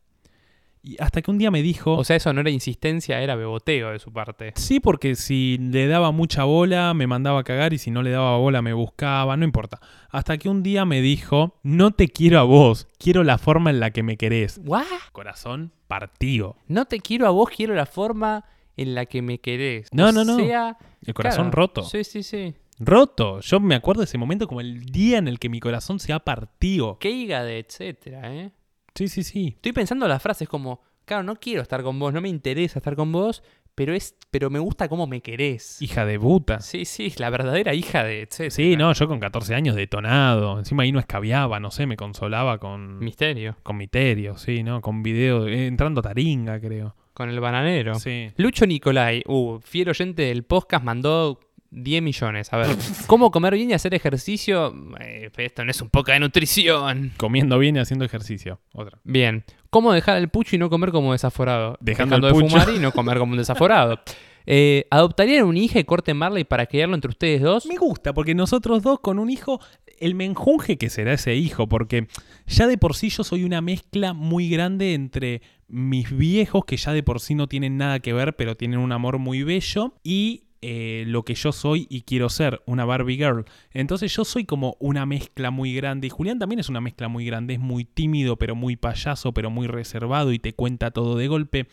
Y hasta que un día me dijo... o sea, eso no era insistencia, era beboteo de su parte. Sí, porque si le daba mucha bola, me mandaba a cagar y si no le daba bola, me buscaba, no importa. Hasta que un día me dijo, no te quiero a vos, quiero la forma en la que me querés. ¿What? Corazón partido. No te quiero a vos, quiero la forma en la que me querés. No, O no, no. sea, El corazón claro, roto. Sí, sí, sí. Roto. Yo me acuerdo de ese momento como el día en el que mi corazón se ha partido. Qué hígado, etcétera, ¿eh? Sí, sí, sí. Estoy pensando las frases como, claro, no quiero estar con vos, no me interesa estar con vos, pero es, pero me gusta cómo me querés. Hija de puta. Sí, sí, la verdadera hija de etcétera. Sí, no, yo con 14 años detonado. Encima ahí no escabiaba, no sé, me consolaba con, Misterio. con Miterio, sí, ¿no? Con video, eh, entrando a Taringa, creo. Con el bananero. Sí. Lucho Nicolai, uh, fiel oyente del podcast, mandó 10 millones. A ver, ¿cómo comer bien y hacer ejercicio? Eh, esto no es un poco de nutrición. Comiendo bien y haciendo ejercicio. Otra. Bien. ¿Cómo dejar el pucho y no comer como desaforado? Dejando Dejando el de pucho. fumar y no comer como un desaforado. Eh, ¿Adoptarían un hijo y corte Marley para criarlo entre ustedes dos? Me gusta, porque nosotros dos con un hijo, el menjunje que será ese hijo, porque ya de por sí yo soy una mezcla muy grande entre mis viejos, que ya de por sí no tienen nada que ver, pero tienen un amor muy bello, y eh, lo que yo soy y quiero ser, una Barbie Girl. Entonces yo soy como una mezcla muy grande, y Julián también es una mezcla muy grande, es muy tímido, pero muy payaso, pero muy reservado, y te cuenta todo de golpe.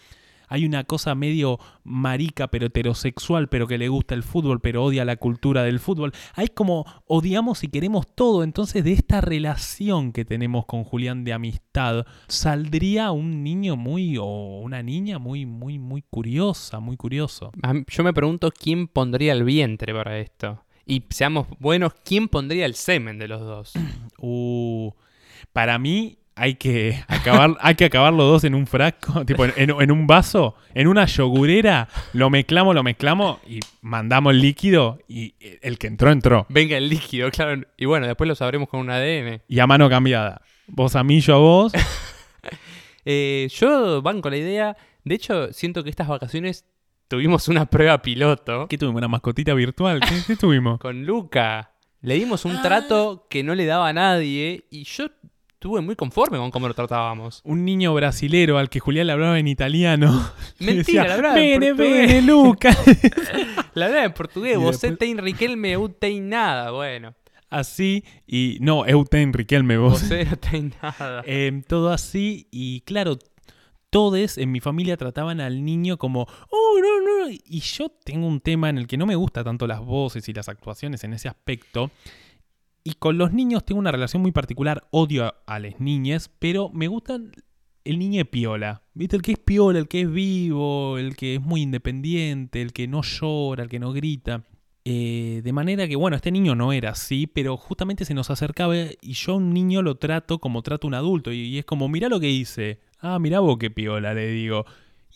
Hay una cosa medio marica, pero heterosexual, pero que le gusta el fútbol, pero odia la cultura del fútbol. Hay como odiamos y queremos todo. Entonces, de esta relación que tenemos con Julián de amistad, saldría un niño muy, o una niña muy, muy, muy curiosa, muy curioso. Yo me pregunto quién pondría el vientre para esto. Y seamos buenos, ¿quién pondría el semen de los dos? Uh, para mí hay que acabar, hay que acabar los dos en un frasco, tipo en, en- en un vaso, en una yogurera, lo mezclamos, lo mezclamos y mandamos el líquido y el que entró, entró. Venga el líquido, claro. Y bueno, después lo sabremos con un ADN. Y a mano cambiada. Vos a mí, yo a vos. Eh, yo banco la idea. De hecho, siento que estas vacaciones tuvimos una prueba piloto ¿Qué tuvimos? ¿Una mascotita virtual? ¿Qué, qué tuvimos? con Luca. Le dimos un Ah. trato que no le daba a nadie y yo estuve muy conforme con cómo lo tratábamos. Un niño brasilero al que Julián le hablaba en italiano. Mentira, le hablaba Bene, portugués". bene, Luca. La verdad en portugués, vos después- tem Riquelme, eu nada. Bueno, Así, y no, Euten Riquelme, vos. vos no nada. Em, todo así, y claro, todos en mi familia trataban al niño como, oh, no, no. Y yo tengo un tema en el que no me gusta tanto las voces y las actuaciones en ese aspecto. Y con los niños tengo una relación muy particular. Odio a, las niñas, pero me gustan el niño piola. ¿Viste? El que es piola, el que es vivo, el que es muy independiente, el que no llora, el que no grita. Eh, de manera que, bueno, este niño no era así, pero justamente se nos acercaba y yo un niño lo trato como trato a un adulto. Y, y es como, mirá lo que hice. Ah, mirá vos qué piola, le digo.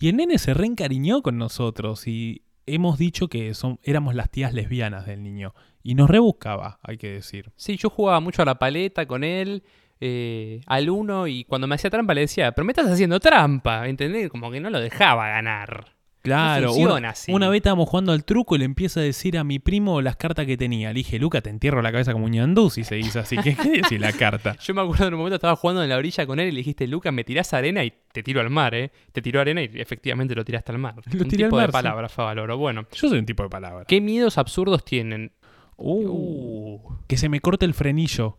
Y el nene se reencariñó con nosotros y hemos dicho que son, éramos las tías lesbianas del niño. Y nos rebuscaba, hay que decir. Sí, yo jugaba mucho a la paleta con él, eh, al uno, y cuando me hacía trampa le decía, pero me estás haciendo trampa, ¿entendés? Como que no lo dejaba ganar. Claro, funciona una, vez estábamos jugando al truco y le empieza a decir a mi primo las cartas que tenía. Le dije, Luca, te entierro la cabeza como un ñandú si se dice así. ¿Qué quiere decir la carta? Yo me acuerdo en un momento estaba jugando en la orilla con él y le dijiste, Lucas, me tirás arena y te tiro al mar, ¿eh? Te tiró arena y efectivamente lo tiraste al mar. Lo un tiré al tipo mar, de sí. palabra, Favaloro. Bueno, Yo soy un tipo de palabra. ¿qué miedos absurdos tienen? Uh. Que se me corte el frenillo.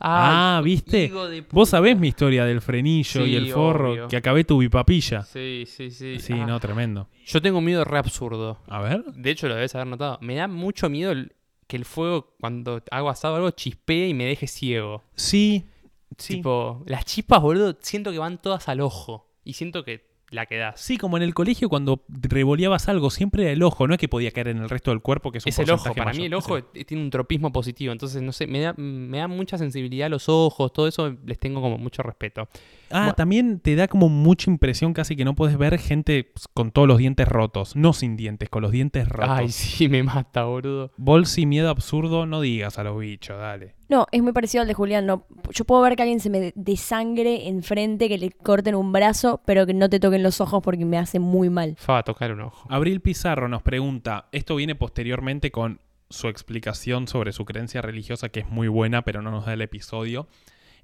Ay, ah, ¿viste? Vos sabés mi historia del frenillo y el forro, obvio. que acabé tu bipapilla. Sí, sí, sí. Sí, Ah. no, tremendo. Yo tengo un miedo re absurdo. A ver. De hecho, lo debes haber notado. Me da mucho miedo el- que el fuego, cuando hago asado o algo, chispee y me deje ciego. Sí. Sí. Tipo, las chispas, boludo, siento que van todas al ojo. Y siento que la quedás. Sí, como en el colegio cuando revoleabas algo, siempre era el ojo, no es que podía caer en el resto del cuerpo, que es un Es el ojo, para mí el ojo tiene un tropismo positivo, entonces no sé, me da, me da mucha sensibilidad a los ojos, todo eso les tengo como mucho respeto. Ah, Bueno. también te da como mucha impresión casi que no puedes ver gente con todos los dientes rotos, no sin dientes, con los dientes rotos. Ay, sí, me mata, boludo. Bolsi, miedo absurdo, no digas a los bichos, dale. No, es muy parecido al de Julián. No, yo puedo ver que alguien se me desangre enfrente, que le corten un brazo, pero que no te toquen los ojos porque me hace muy mal. Fa, tocar un ojo. Abril Pizarro nos pregunta, esto viene posteriormente con su explicación sobre su creencia religiosa, que es muy buena, pero no nos da el episodio,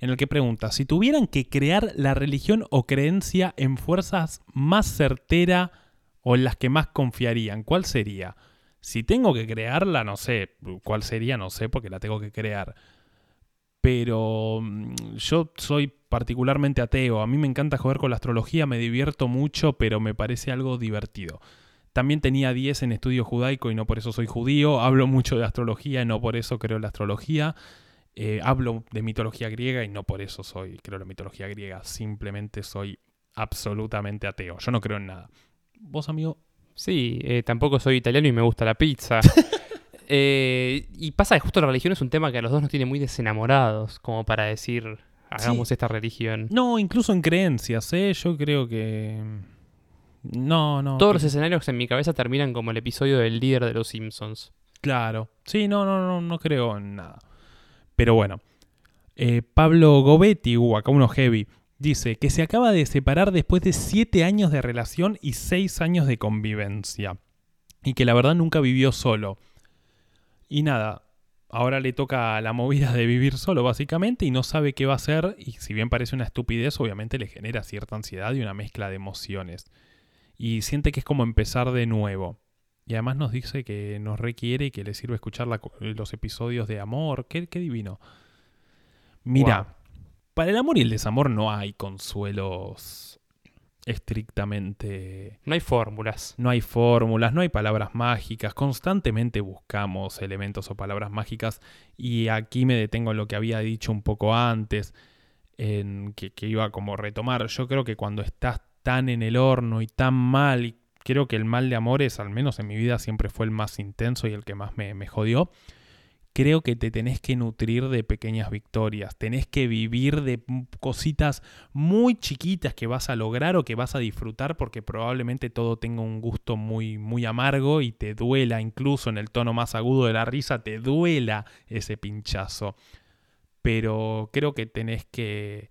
en el que pregunta, si tuvieran que crear la religión o creencia en fuerzas más certera o en las que más confiarían, ¿cuál sería? Si tengo que crearla, no sé, ¿cuál sería? No sé, porque la tengo que crear. Pero mm, yo soy particularmente ateo, a mí me encanta jugar con la astrología, me divierto mucho, pero me parece algo divertido. También tenía 10 en estudio judaico y no por eso soy judío. Hablo mucho de astrología y no por eso creo en la astrología. Eh, hablo de mitología griega y no por eso soy creo en la mitología griega. Simplemente soy absolutamente ateo. Yo no creo en nada. ¿Vos, amigo? Sí, eh, tampoco soy italiano y me gusta la pizza. Eh, y pasa que justo la religión es un tema que a los dos nos tiene muy desenamorados, como para decir, hagamos esta religión. No, incluso en creencias, ¿eh? Yo creo que... No, no. Todos los escenarios en mi cabeza terminan como el episodio del líder de los Simpsons. Claro. Sí, no, no, no, no creo en nada. Pero bueno. Eh, Pablo Gobetti, uh, acá uno heavy, dice que se acaba de separar después de 7 años de relación y 6 años de convivencia. Y que la verdad nunca vivió solo. Y nada, ahora le toca la movida de vivir solo básicamente y no sabe qué va a hacer. Y si bien parece una estupidez, obviamente le genera cierta ansiedad y una mezcla de emociones. Y siente que es como empezar de nuevo. Y además nos dice que nos requiere y que le sirve escuchar los episodios de amor. Qué, qué divino. Mira. Para el amor y el desamor no hay consuelos estrictamente... No hay fórmulas. No hay fórmulas, no hay palabras mágicas. Constantemente buscamos elementos o palabras mágicas. Y aquí me detengo en lo que había dicho un poco antes, en que, que iba como a retomar. Yo creo que cuando estás tan en el horno y tan mal, y creo que el mal de amores, al menos en mi vida, siempre fue el más intenso y el que más me, me jodió. Creo que te tenés que nutrir de pequeñas victorias, tenés que vivir de m- cositas muy chiquitas que vas a lograr o que vas a disfrutar porque probablemente todo tenga un gusto muy, muy amargo y te duela, incluso en el tono más agudo de la risa, te duela ese pinchazo. Pero creo que tenés que,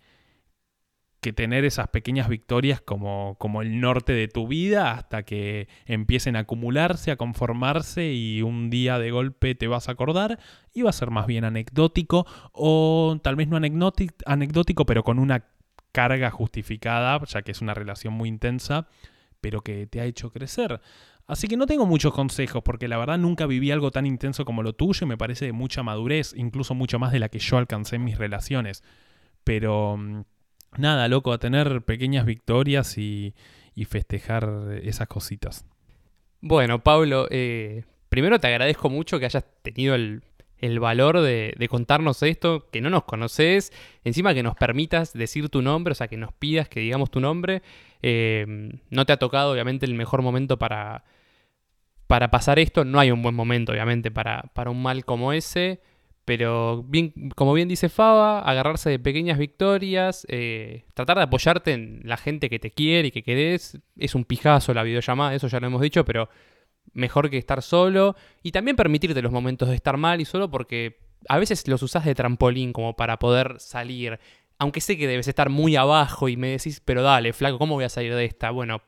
que tener esas pequeñas victorias como, como el norte de tu vida hasta que empiecen a acumularse, a conformarse y un día de golpe te vas a acordar y va a ser más bien anecdótico o tal vez no anecdótico pero con una carga justificada ya que es una relación muy intensa pero que te ha hecho crecer. Así que no tengo muchos consejos porque la verdad nunca viví algo tan intenso como lo tuyo y me parece de mucha madurez, incluso mucho más de la que yo alcancé en mis relaciones. Pero mm, nada, loco, a tener pequeñas victorias y, y festejar esas cositas. Bueno, Pablo, eh, primero te agradezco mucho que hayas tenido el, el valor de, de contarnos esto, que no nos conoces, encima que nos permitas decir tu nombre, o sea, que nos pidas que digamos tu nombre. Eh, no te ha tocado, obviamente, el mejor momento para, para pasar esto. No hay un buen momento, obviamente, para, para un mal como ese. Pero bien, como bien dice Faba, agarrarse de pequeñas victorias, eh, tratar de apoyarte en la gente que te quiere y que querés. Es un pijazo la videollamada, eso ya lo hemos dicho, pero mejor que estar solo. Y también permitirte los momentos de estar mal y solo porque a veces los usás de trampolín como para poder salir. Aunque sé que debes estar muy abajo y me decís, pero dale, flaco, ¿cómo voy a salir de esta? Bueno,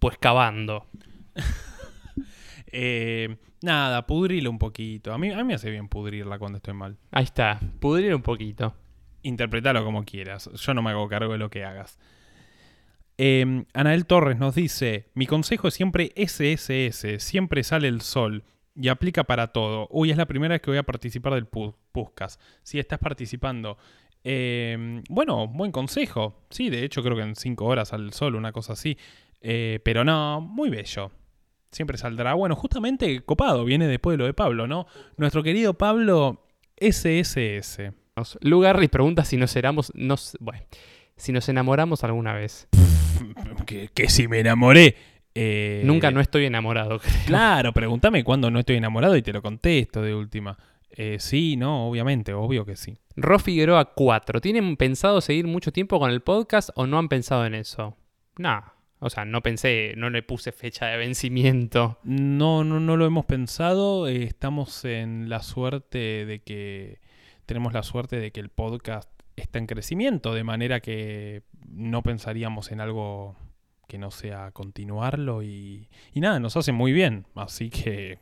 pues cavando. Eh, nada, pudrirlo un poquito. A mí, a mí me hace bien pudrirla cuando estoy mal. Ahí está, pudrir un poquito. Interpretalo como quieras. Yo no me hago cargo de lo que hagas. Eh, Anael Torres nos dice: Mi consejo es siempre SSS, siempre sale el sol. Y aplica para todo. Uy, es la primera vez que voy a participar del pu- podcast. Si estás participando. eh, bueno, buen consejo. Sí, de hecho creo que en 5 horas al sol, una cosa así. Eh, pero no, muy bello. Siempre saldrá. Bueno, justamente copado, viene después de lo de Pablo, ¿no? Nuestro querido Pablo SSS. Lugarri pregunta si nos enamoramos, nos, bueno, si nos enamoramos alguna vez. Que, que si me enamoré. Eh, Nunca no estoy enamorado, creo. Claro, pregúntame cuándo no estoy enamorado y te lo contesto de última. Eh, sí, no, obviamente, obvio que sí. Ro Figueroa 4. ¿Tienen pensado seguir mucho tiempo con el podcast o no han pensado en eso? No. O sea, no pensé, no le puse fecha de vencimiento. No, no, no lo hemos pensado. eh, estamos en la suerte de que. Tenemos la suerte de que el podcast está en crecimiento, de manera que no pensaríamos en algo que no sea continuarlo y, y nada, nos hace muy bien. Así que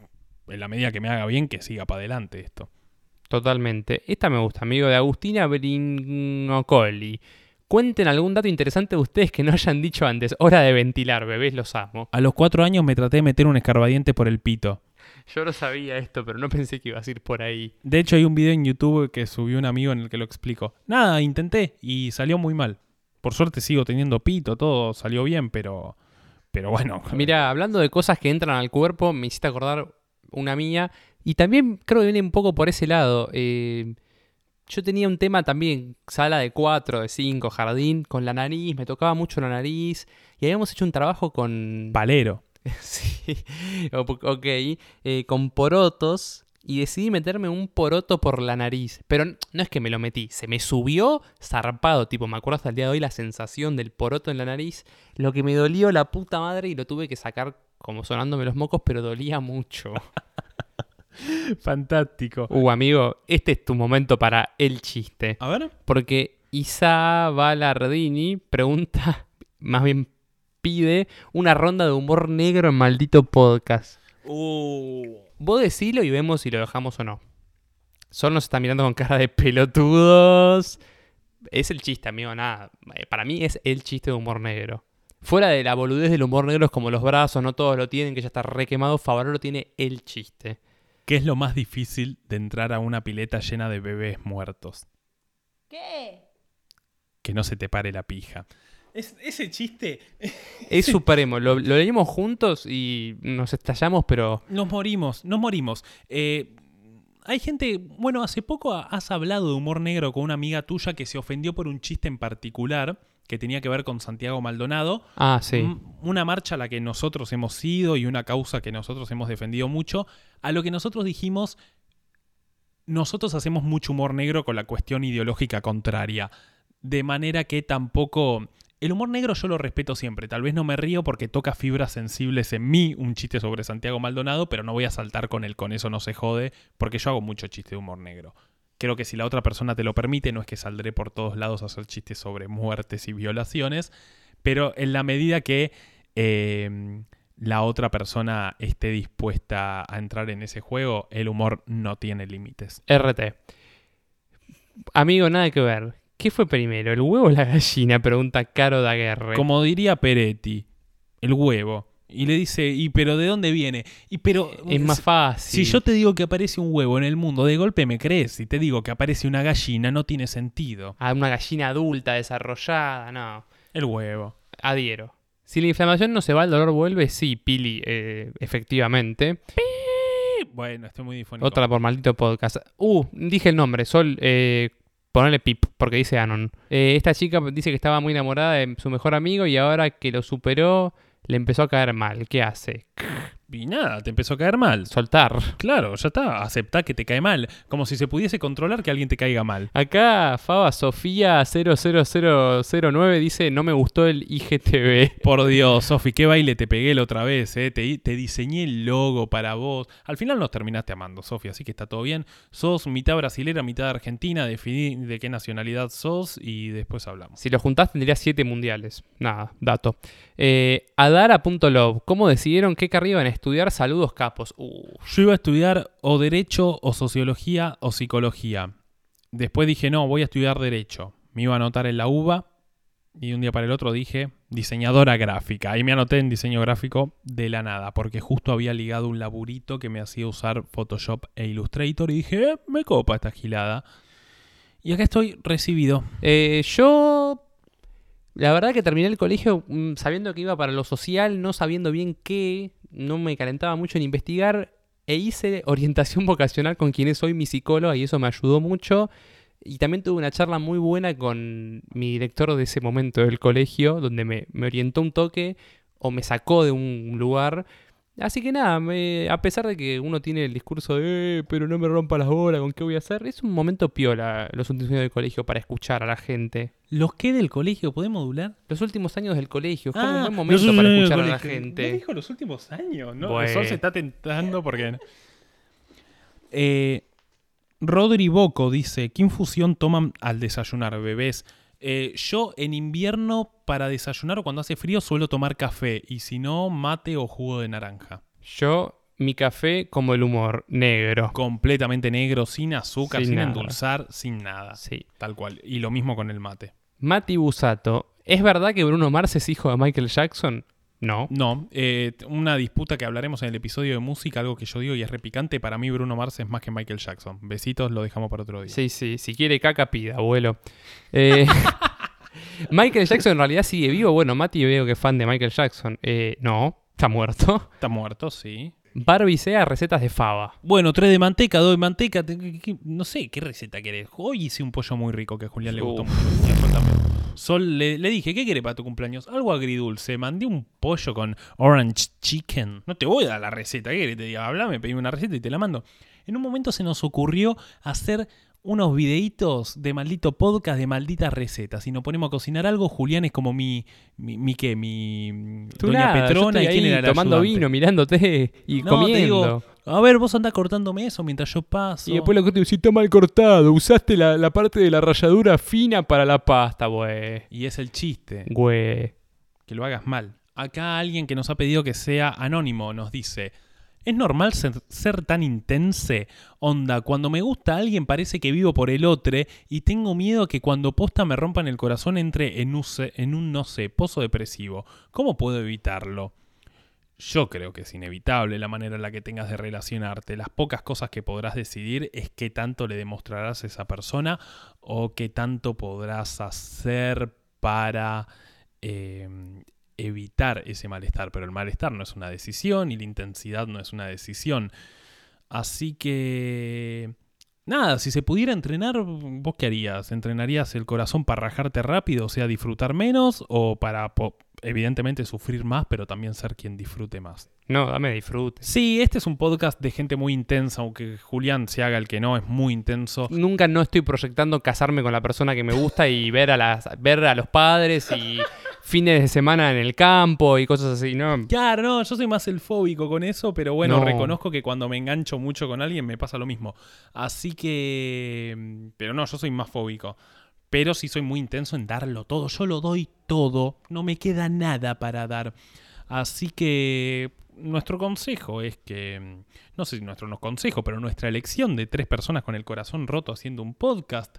en la medida que me haga bien, que siga para adelante esto. Totalmente. Esta me gusta, amigo de Agustina Brignocoli. Cuenten algún dato interesante de ustedes que no hayan dicho antes. Hora de ventilar, bebés, los amo. A los cuatro años me traté de meter un escarbadiente por el pito. Yo no sabía esto, pero no pensé que ibas a ir por ahí. De hecho, hay un video en YouTube que subió un amigo en el que lo explico. Nada, intenté y salió muy mal. Por suerte sigo teniendo pito, todo salió bien, pero. Pero bueno. Mira, hablando de cosas que entran al cuerpo, me hiciste acordar una mía. Y también creo que viene un poco por ese lado. Eh, yo tenía un tema también, sala de 4, de 5, jardín, con la nariz, me tocaba mucho la nariz. Y habíamos hecho un trabajo con... Palero. sí, ok, eh, con porotos. Y decidí meterme un poroto por la nariz. Pero no es que me lo metí, se me subió zarpado. Tipo, me acuerdo hasta el día de hoy la sensación del poroto en la nariz. Lo que me dolió la puta madre y lo tuve que sacar como sonándome los mocos, pero dolía mucho. Fantástico. Uh, amigo, este es tu momento para el chiste. A ver. Porque Isa Balardini pregunta, más bien pide, una ronda de humor negro en maldito podcast. Uh. Vos decilo y vemos si lo dejamos o no. Sol nos está mirando con cara de pelotudos. Es el chiste, amigo, nada. Eh, Para mí es el chiste de humor negro. Fuera de la boludez del humor negro es como los brazos, no todos lo tienen, que ya está re quemado. Favaloro tiene el chiste. ¿Qué es lo más difícil de entrar a una pileta llena de bebés muertos? ¿Qué? Que no se te pare la pija. ese chiste. Es supremo. Lo, lo leímos juntos y nos estallamos, pero Nos morimos, nos morimos. Eh, hay gente, bueno, hace poco ha- has hablado de humor negro con una amiga tuya que se ofendió por un chiste en particular que tenía que ver con Santiago Maldonado. Ah, sí. Una marcha a la que nosotros hemos ido y una causa que nosotros hemos defendido mucho. A lo que nosotros dijimos, nosotros hacemos mucho humor negro con la cuestión ideológica contraria. De manera que tampoco... El humor negro yo lo respeto siempre. Tal vez no me río porque toca fibras sensibles en mí un chiste sobre Santiago Maldonado, pero no voy a saltar con él, con eso no se jode, porque yo hago mucho chiste de humor negro. Creo que si la otra persona te lo permite, no es que saldré por todos lados a hacer chistes sobre muertes y violaciones, pero en la medida que eh, la otra persona esté dispuesta a entrar en ese juego, el humor no tiene límites. RT. Amigo, nada que ver. ¿Qué fue primero, el huevo o la gallina? Pregunta Caro Daguerre. Como diría Peretti, el huevo. Y le dice, ¿y pero de dónde viene? Y pero Es más fácil. si yo te digo que aparece un huevo en el mundo, de golpe me crees. Si te digo que aparece una gallina, no tiene sentido. A una gallina adulta, desarrollada, no. El huevo. Adhiero. Si la inflamación no se va, el dolor vuelve, sí, Pili, eh, efectivamente. Bueno, estoy muy difónico. Otra por maldito podcast. Uh, dije el nombre, Sol, eh, ponele pip, porque dice Anon. Eh, esta chica dice que estaba muy enamorada de su mejor amigo y ahora que lo superó, le empezó a caer mal. ¿Qué hace? Y nada, te empezó a caer mal. Soltar. Claro, ya está. Aceptá que te cae mal. Como si se pudiese controlar que alguien te caiga mal. Acá Faba Sofía 00009 dice, no me gustó el IGTV. Por Dios, Sofi, qué baile te pegué la otra vez, ¿eh? Te, te diseñé el logo para vos. Al final nos terminaste amando, Sofi, así que está todo bien. Sos mitad brasilera, mitad argentina. Definí de qué nacionalidad sos y después hablamos. Si lo juntás tendría 7 mundiales. Nada, dato. Eh, Adara.love, ¿cómo decidieron qué carrera iban a estudiar? Saludos capos. Uh, Yo iba a estudiar o Derecho, o Sociología, o Psicología. Después dije, no, voy a estudiar Derecho. Me iba a anotar en la UBA y un día para el otro dije diseñadora gráfica. Ahí me anoté en diseño gráfico de la nada, porque justo había ligado un laburito que me hacía usar Photoshop e Illustrator y dije, eh, me copa esta gilada. Y acá estoy recibido. Eh, yo, la verdad que terminé el colegio mm, sabiendo que iba para lo social, no sabiendo bien qué, no me calentaba mucho en investigar e hice orientación vocacional con quien es hoy mi psicóloga y eso me ayudó mucho. Y también tuve una charla muy buena con mi director de ese momento del colegio, donde me, me orientó un toque o me sacó de un lugar. Así que nada, me- a pesar de que uno tiene el discurso de, "Eh, pero no me rompa las bolas, ¿con qué voy a hacer? Es un momento piola los últimos años del colegio para escuchar a la gente. ¿Los que del colegio podés modular? Los últimos años del colegio, es como un Ah, buen momento para escuchar a la gente. No dijo los últimos años, ¿no? Bueno. El sol se está tentando porque... Eh, Rodri Boco dice, ¿qué infusión toman al desayunar, bebés? Eh, yo en invierno para desayunar o cuando hace frío suelo tomar café y si no, mate o jugo de naranja. Yo, mi café como el humor, negro. Completamente negro, sin azúcar, Sin sin, endulzar, sin nada. Sí. Tal cual. Y lo mismo con el mate. Mati Busato, ¿es verdad que Bruno Mars es hijo de Michael Jackson? No. No, eh, una disputa que hablaremos en el episodio de música, algo que yo digo y es repicante. Para mí Bruno Mars es más que Michael Jackson. Besitos, lo dejamos para otro día. Sí, sí, si quiere caca pida, abuelo. Eh, Michael Jackson en realidad sigue vivo. Bueno, Mati veo que es fan de Michael Jackson. Eh, no, está muerto. Está muerto, sí. Barbie sea recetas de fava. Bueno, tres de manteca, dos de manteca. te- que- que- no sé, ¿qué receta querés? Hoy hice un pollo muy rico que a Julián le gustó Uf. mucho. Y a Sol también. Sol, le, le dije, ¿qué querés para tu cumpleaños? Algo agridulce. Mandé un pollo con orange chicken. No te voy a dar la receta, ¿qué querés? Te diga, hablame, pedime una receta y te la mando. En un momento se nos ocurrió hacer unos videitos de maldito podcast de malditas recetas. Si nos ponemos a cocinar algo, Julián es como mi. ¿Mi, mi qué? Mi. Tú Doña nada, yo Petrona. ¿Y quién ahí era el tomando ayudante? vino, mirándote y No, te comiendo. digo, a ver, vos andás cortándome eso mientras yo paso. Y después lo que te está mal cortado. Usaste la, la parte de la ralladura fina para la pasta, güey. Y es el chiste, Güey. que lo hagas mal. Acá alguien que nos ha pedido que sea anónimo nos dice, ¿es normal ser, tan intense? Onda, cuando me gusta alguien parece que vivo por el otro y tengo miedo que cuando posta me rompan el corazón entre en un, no sé, pozo depresivo. ¿Cómo puedo evitarlo? Yo creo que es inevitable la manera en la que tengas de relacionarte. Las pocas cosas que podrás decidir es qué tanto le demostrarás a esa persona o qué tanto podrás hacer para eh, evitar ese malestar. Pero el malestar no es una decisión y la intensidad no es una decisión. Así que... Nada, si se pudiera entrenar, ¿vos qué harías? ¿Entrenarías el corazón para rajarte rápido, o sea, disfrutar menos? ¿O para, evidentemente, sufrir más, pero también ser quien disfrute más? No, dame disfrute. Sí, este es un podcast de gente muy intensa, aunque Julián se haga el que no, es muy intenso. Nunca no estoy proyectando casarme con la persona que me gusta y ver a las ver a los padres y fines de semana en el campo y cosas así, ¿no? Claro, no, yo soy más el fóbico con eso, pero bueno, No. reconozco que cuando me engancho mucho con alguien me pasa lo mismo. Así que... mm, Pero no, yo soy más fóbico. Pero sí soy muy intenso en darlo todo. Yo lo doy todo. No me queda nada para dar. Así que nuestro consejo es que... mm, No sé si nuestro no consejo, pero nuestra elección de tres personas con el corazón roto haciendo un podcast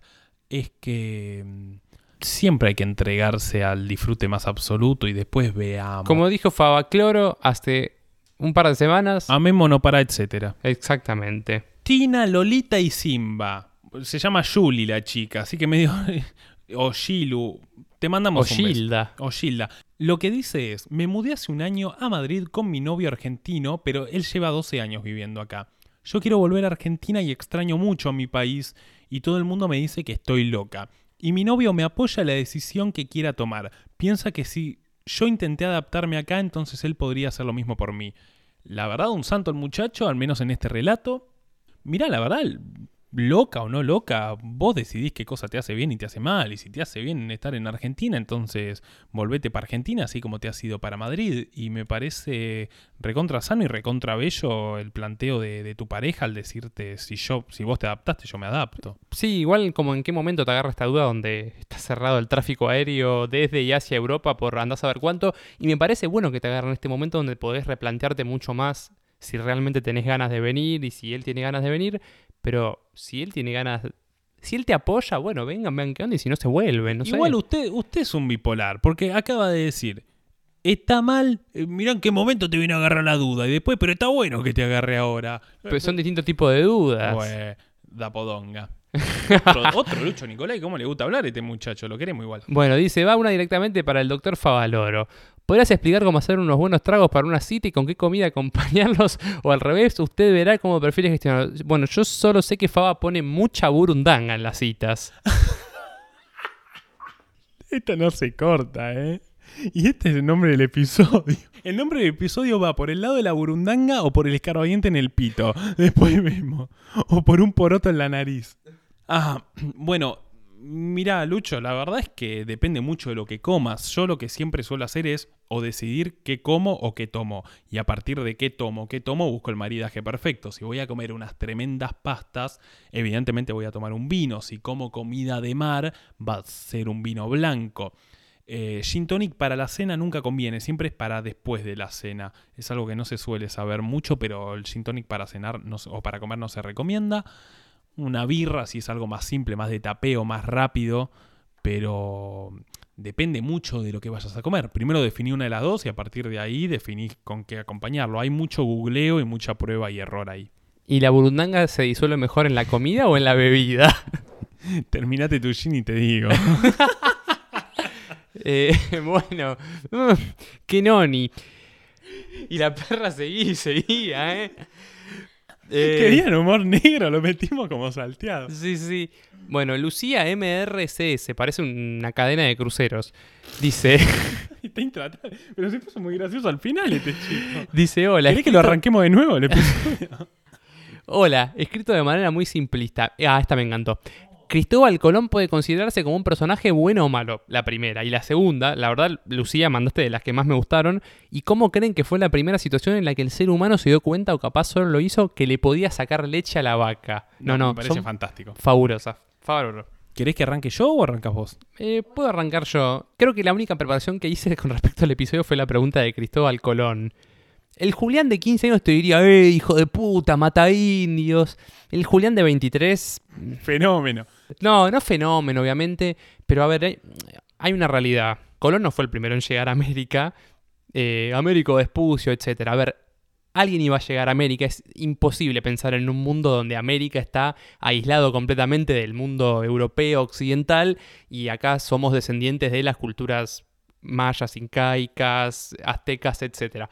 es que... Siempre hay que entregarse al disfrute más absoluto y después veamos. Como dijo Faba Cloro hace un par de semanas. Amémonos para etcétera. Exactamente. Tina, Lolita y Simba. Se llama Julie la chica, así que medio... o Shilu. Te O mandamos un beso. O Gilda. Lo que dice es, me mudé hace un año a Madrid con mi novio argentino, pero él lleva 12 años viviendo acá. Yo quiero volver a Argentina y extraño mucho a mi país y todo el mundo me dice que estoy loca. Y mi novio me apoya en la decisión que quiera tomar. Piensa que si yo intenté adaptarme acá, entonces él podría hacer lo mismo por mí. La verdad, un santo el muchacho, al menos en este relato. Mirá, la verdad, loca o no loca, vos decidís qué cosa te hace bien y te hace mal. Y si te hace bien estar en Argentina, entonces volvete para Argentina, así como te has ido para Madrid. Y me parece recontra sano y recontra bello el planteo de, de tu pareja al decirte si yo, si vos te adaptaste, yo me adapto. Sí, igual como en qué momento te agarra esta duda donde está cerrado el tráfico aéreo desde y hacia Europa por andás a ver cuánto. Y me parece bueno que te agarre en este momento donde podés replantearte mucho más si realmente tenés ganas de venir y si él tiene ganas de venir. Pero si él tiene ganas Si él te apoya, bueno, vengan, vean qué onda, y si no se vuelven, no sé. Igual usted, usted es un bipolar, porque acaba de decir, está mal, eh, mirá en qué momento te viene a agarrar la duda, y después, pero está bueno que te agarre ahora. Pero son distintos tipos de dudas. Pues, da podonga. otro, otro Lucho Nicolai, ¿cómo le gusta hablar a este muchacho? Lo queremos igual. Bueno, dice, va una directamente para el doctor Favaloro. ¿Podrías explicar cómo hacer unos buenos tragos para una cita y con qué comida acompañarlos? O al revés, usted verá cómo prefiere gestionarlo. Bueno, yo solo sé que Fava pone mucha burundanga en las citas. Esto no se corta, ¿eh? Y este es el nombre del episodio. El nombre del episodio va por el lado de la burundanga o por el escarbadiente en el pito. Después vemos. O por un poroto en la nariz. Ah, bueno, mira, Lucho, la verdad es que depende mucho de lo que comas. Yo lo que siempre suelo hacer es o decidir qué como o qué tomo. Y a partir de qué tomo, qué tomo, busco el maridaje perfecto. Si voy a comer unas tremendas pastas, evidentemente voy a tomar un vino. Si como comida de mar, va a ser un vino blanco. Eh, tonic para la cena nunca conviene, siempre es para después de la cena. Es algo que no se suele saber mucho, pero el gin tonic para cenar o para comer no se recomienda. Una birra si es algo más simple, más de tapeo, más rápido, pero depende mucho de lo que vayas a comer. Primero definí una de las dos y a partir de ahí definís con qué acompañarlo. Hay mucho googleo y mucha prueba y error ahí. ¿Y la burundanga se disuelve mejor en la comida o en la bebida? Terminate tu gin y te digo. Eh, bueno, mm, qué noni. Y la perra seguía seguía, ¿eh? Eh, Querían humor negro, lo metimos como salteado. Sí, sí. Bueno, Lucía MRCS, parece una cadena de cruceros. Dice, Está intratable. Pero se puso muy gracioso al final este chico. dice, hola. ¿Querés que lo arranquemos de nuevo el episodio? Hola, escrito de manera muy simplista. Ah, esta me encantó. Cristóbal Colón puede considerarse como un personaje bueno o malo, la primera. Y la segunda, la verdad, Lucía, mandaste de las que más me gustaron. ¿Y cómo creen que fue la primera situación en la que el ser humano se dio cuenta, o capaz solo lo hizo, que le podía sacar leche a la vaca? No, no, Me parece son fantástico. fabulosas. Fabuloso. ¿Querés que arranque yo o arrancas vos? Eh, Puedo arrancar yo. Creo que la única preparación que hice con respecto al episodio fue la pregunta de Cristóbal Colón. El Julián de 15 años te diría, ¡eh, hijo de puta, mata indios! El Julián de 23, Fenómeno. No, no fenómeno, obviamente, pero a ver, hay, una realidad. Colón no fue el primero en llegar a América. Eh, Américo Vespucio, etc. A ver, alguien iba a llegar a América. Es imposible pensar en un mundo donde América está aislado completamente del mundo europeo, occidental, y acá somos descendientes de las culturas mayas, incaicas, aztecas, etc.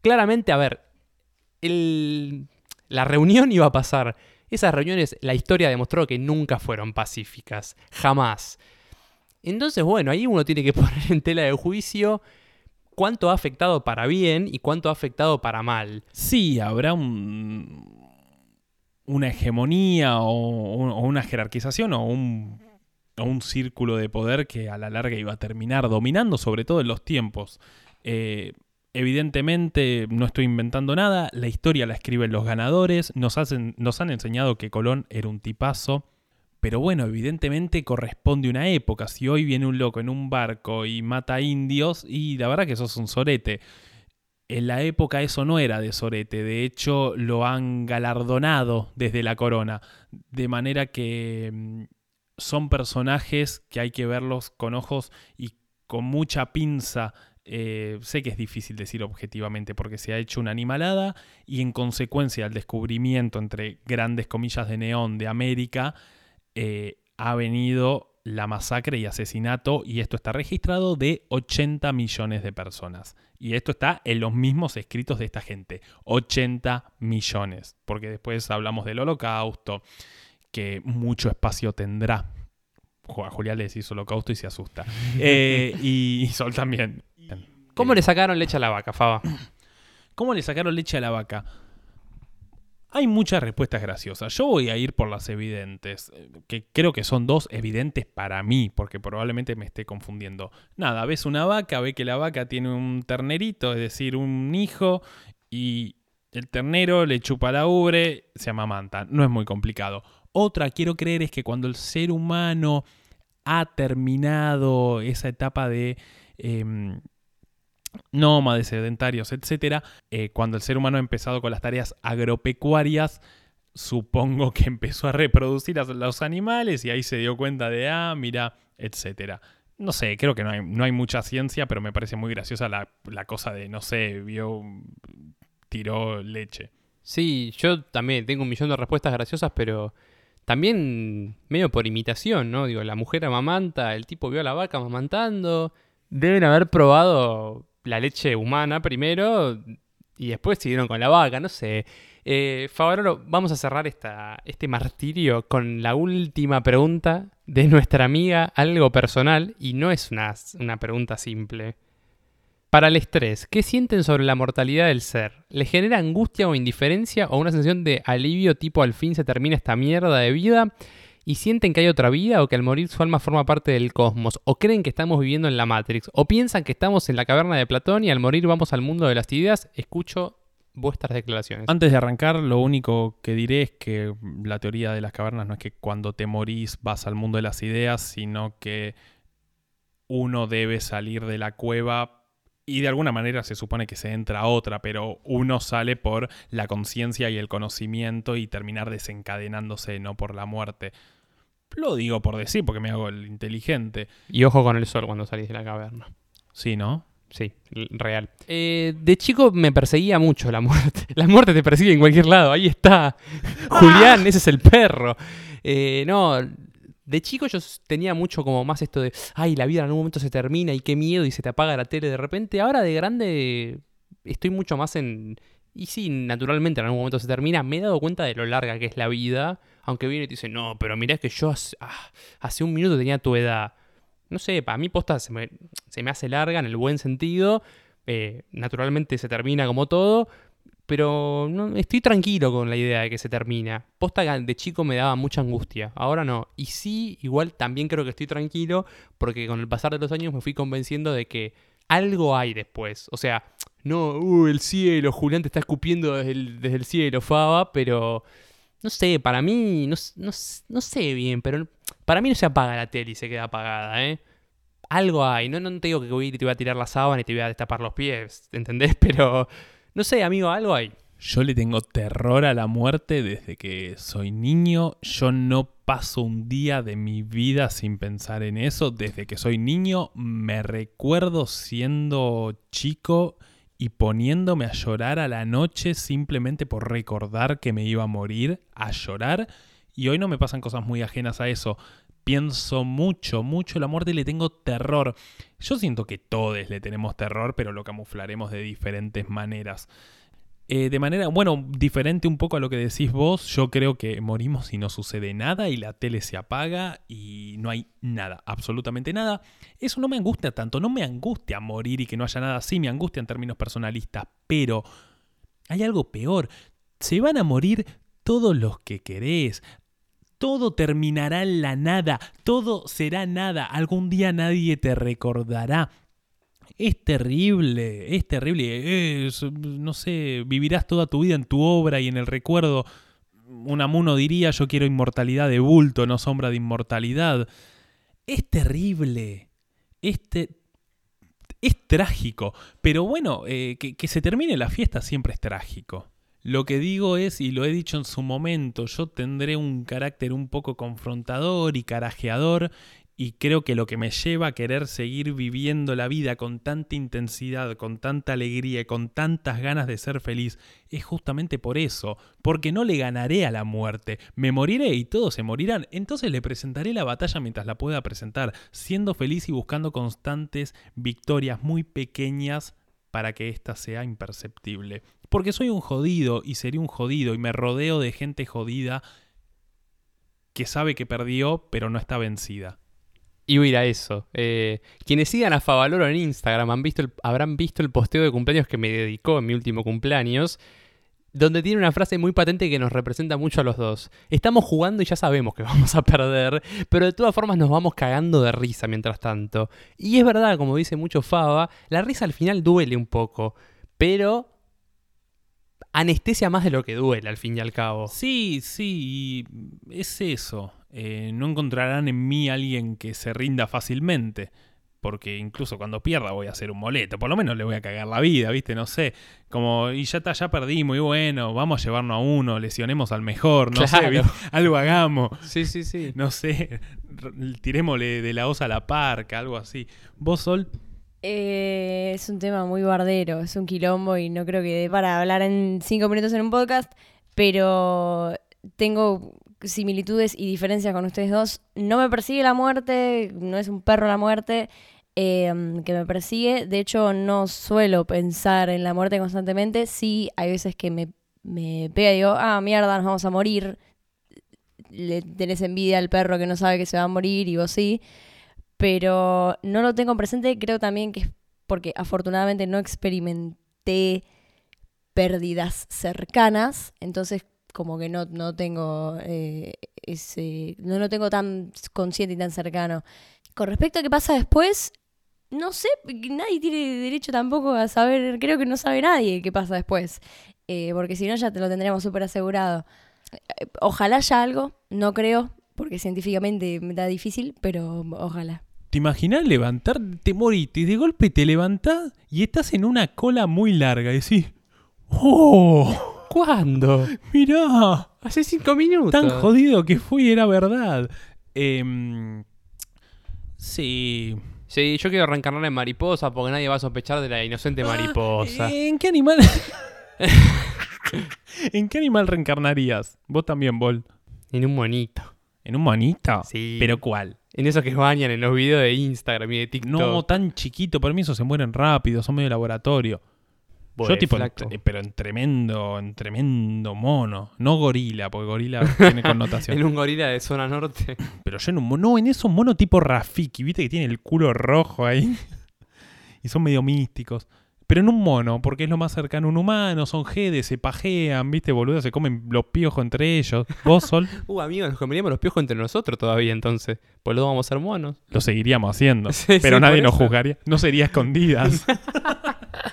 Claramente, a ver, la reunión iba a pasar. Esas reuniones, la historia demostró que nunca fueron pacíficas, jamás. Entonces, bueno, ahí uno tiene que poner en tela de juicio cuánto ha afectado para bien y cuánto ha afectado para mal. Sí, habrá un, una hegemonía o, una jerarquización o un, o un círculo de poder que a la larga iba a terminar dominando, sobre todo en los tiempos. Eh, evidentemente no estoy inventando nada, la historia la escriben los ganadores, nos, hacen, nos han enseñado que Colón era un tipazo. Pero bueno, evidentemente corresponde una época. Si hoy viene un loco en un barco y mata indios, y la verdad que sos un sorete. En la época eso no era de sorete, de hecho lo han galardonado desde la corona, de manera que mm, son personajes que hay que verlos con ojos y con mucha pinza. Eh, sé que es difícil decir objetivamente porque se ha hecho una animalada y en consecuencia el descubrimiento entre grandes comillas de neón de América eh, ha venido la masacre y asesinato, y esto está registrado, de 80 millones de personas. Y esto está en los mismos escritos de esta gente. 80 millones. Porque después hablamos del holocausto, que mucho espacio tendrá. A Julián le decís holocausto y se asusta. Eh, y, y Sol también. ¿Cómo le sacaron leche a la vaca, Faba? ¿Cómo le sacaron leche a la vaca? Hay muchas respuestas graciosas. Yo voy a ir por las evidentes, eh, que creo que son dos evidentes para mí, porque probablemente me esté confundiendo. Nada, ves una vaca, ve que la vaca tiene un ternerito, es decir, un hijo, y el ternero le chupa la ubre, se amamanta. No es muy complicado. Otra, quiero creer, es que cuando el ser humano ha terminado esa etapa de... em, nómades, sedentarios, etcétera, eh, cuando el ser humano ha empezado con las tareas agropecuarias, supongo que empezó a reproducir a los animales y ahí se dio cuenta de, ah, mira, etcétera. No sé, creo que no hay, no hay mucha ciencia, pero me parece muy graciosa la, la cosa de, no sé, vio, tiró leche. Sí, yo también tengo un millón de respuestas graciosas, pero también medio por imitación, ¿no? Digo, la mujer amamanta, el tipo vio a la vaca amamantando. Deben haber probado la leche humana primero y después siguieron con la vaca, no sé. Eh, vamos a cerrar esta, este martirio con la última pregunta de nuestra amiga, algo personal, y no es una, una pregunta simple. Para el estrés, ¿qué sienten sobre la mortalidad del ser? ¿Le genera angustia o indiferencia o una sensación de alivio tipo al fin se termina esta mierda de vida? ¿Y sienten que hay otra vida o que al morir su alma forma parte del cosmos? ¿O creen que estamos viviendo en la Matrix? ¿O piensan que estamos en la caverna de Platón y al morir vamos al mundo de las ideas? Escucho vuestras declaraciones. Antes de arrancar, lo único que diré es que la teoría de las cavernas no es que cuando te morís vas al mundo de las ideas, sino que uno debe salir de la cueva y de alguna manera se supone que se entra a otra, pero uno sale por la conciencia y el conocimiento y terminar desencadenándose, no por la muerte. Lo digo por decir, porque me hago el inteligente. Y ojo con el sol cuando salís de la caverna. Sí, ¿no? Sí, real. Eh, de chico me perseguía mucho la muerte. La muerte te persigue en cualquier lado. Ahí está. Julián, ese es el perro. Eh, no, de chico yo tenía mucho como más esto de, ay, la vida en algún momento se termina y qué miedo y se te apaga la tele de repente. Ahora de grande estoy mucho más en... Y sí, naturalmente en algún momento se termina. Me he dado cuenta de lo larga que es la vida. Aunque viene y te dice, no, pero mirá que yo hace, ah, un minuto tenía tu edad. No sé, para mí posta se me, se me hace larga en el buen sentido. Eh, naturalmente se termina como todo. Pero no, estoy tranquilo con la idea de que se termina. Posta de chico me daba mucha angustia, ahora no. Y sí, igual también creo que estoy tranquilo porque con el pasar de los años me fui convenciendo de que algo hay después. O sea, no, uh, el cielo, Julián te está escupiendo desde el, cielo, Faba, pero no sé, para mí, no, no, sé bien, pero para mí no se apaga la tele y se queda apagada, ¿eh? Algo hay, no, no te digo que voy, te voy a tirar la sábana y te voy a destapar los pies, ¿entendés? Pero no sé, amigo, algo hay. Yo le tengo terror a la muerte desde que soy niño. Yo no paso un día de mi vida sin pensar en eso. Desde que soy niño me recuerdo siendo chico y poniéndome a llorar a la noche simplemente por recordar que me iba a morir, a llorar. Y hoy no me pasan cosas muy ajenas a eso. Pienso mucho, mucho la muerte y le tengo terror. Yo siento que todos le tenemos terror, pero lo camuflaremos de diferentes maneras. Eh, de manera, bueno, diferente un poco a lo que decís vos, yo creo que morimos y no sucede nada y la tele se apaga y no hay nada, absolutamente nada. Eso no me angustia tanto, no me angustia morir y que no haya nada, sí me angustia en términos personalistas, pero hay algo peor, se van a morir todos los que querés, todo terminará en la nada, todo será nada, algún día nadie te recordará. Es terrible, es terrible. no sé, vivirás toda tu vida en tu obra y en el recuerdo. Un amuno diría, yo quiero inmortalidad de bulto, no sombra de inmortalidad. Es terrible. Este, es trágico. Pero bueno, eh, que se termine la fiesta siempre es trágico. Lo que digo es, y lo he dicho en su momento, yo tendré un carácter un poco confrontador y carajeador, y creo que lo que me lleva a querer seguir viviendo la vida con tanta intensidad, con tanta alegría y con tantas ganas de ser feliz, es justamente por eso, porque no le ganaré a la muerte, me moriré y todos se morirán, entonces le presentaré la batalla mientras la pueda presentar, siendo feliz y buscando constantes victorias muy pequeñas para que ésta sea imperceptible. Porque soy un jodido y seré un jodido y me rodeo de gente jodida que sabe que perdió pero no está vencida. Y voy a eso. Eh, quienes sigan a Favaloro en Instagram han visto habrán visto el posteo de cumpleaños que me dedicó en mi último cumpleaños donde tiene una frase muy patente que nos representa mucho a los dos. Estamos jugando y ya sabemos que vamos a perder, pero de todas formas nos vamos cagando de risa mientras tanto. Y es verdad, como dice mucho Faba, la risa al final duele un poco, pero anestesia más de lo que duele al fin y al cabo. Sí, sí, es eso. Eh, no encontrarán en mí alguien que se rinda fácilmente porque incluso cuando pierda voy a hacer un moleto, por lo menos le voy a cagar la vida, ¿viste? No sé, como, y ya está, ya perdí, muy bueno, vamos a llevarnos a uno, lesionemos al mejor, no sé, algo hagamos, Sí, sí, sí. no sé, tirémosle de la osa a la parca, algo así. ¿Vos, Sol? Eh, es un tema muy bardero, es un quilombo y no creo que dé para hablar en cinco minutos en un podcast, pero tengo similitudes y diferencias con ustedes dos. No me persigue la muerte, no es un perro la muerte eh, que me persigue. De hecho, no suelo pensar en la muerte constantemente. Sí, hay veces que me, me pega y digo, ah, mierda, nos vamos a morir. Le tenés envidia al perro que no sabe que se va a morir y vos sí pero no lo tengo presente. Creo también que es porque afortunadamente no experimenté pérdidas cercanas, entonces como que no, no tengo eh, ese, no lo tengo tan consciente y tan cercano. Con respecto a qué pasa después, no sé, nadie tiene derecho tampoco a saber, creo que no sabe nadie qué pasa después, eh, porque si no ya te lo tendríamos súper asegurado. Eh, Ojalá haya algo, no creo, porque científicamente me da difícil, pero ojalá. ¿Te imaginas levantar, te moriste y de golpe te levantás y estás en una cola muy larga y decís, ¡Oh! ¿Cuándo? Mirá, Hace cinco minutos. tan jodido que fui, era verdad. Em, sí. Sí, yo quiero reencarnar en mariposa porque nadie va a sospechar de la inocente mariposa. Ah, ¿En qué animal? ¿En qué animal reencarnarías? Vos también, Bol. En un monito. ¿En un monito? Sí. ¿Pero cuál? En esos que bañan en los videos de Instagram y de TikTok. No, tan chiquito, para mí esos se mueren rápido, son medio laboratorio. Boy, Yo tipo, en flaco. tre- pero en tremendo, en tremendo mono. No gorila, porque gorila tiene connotación. En un gorila de zona norte. Pero yo en un mono, no, en esos monos tipo Rafiki, viste que tiene el culo rojo ahí. y son medio místicos. Pero en un mono, porque es lo más cercano a un humano, son jedes, se pajean, viste, boludo, se comen los piojos entre ellos. Vos, Sol, Uh, amigos, nos comeríamos los piojos entre nosotros todavía entonces. Pues luego vamos a ser monos. lo seguiríamos haciendo. Sí, pero sí, nadie nos eso. juzgaría. No sería escondidas.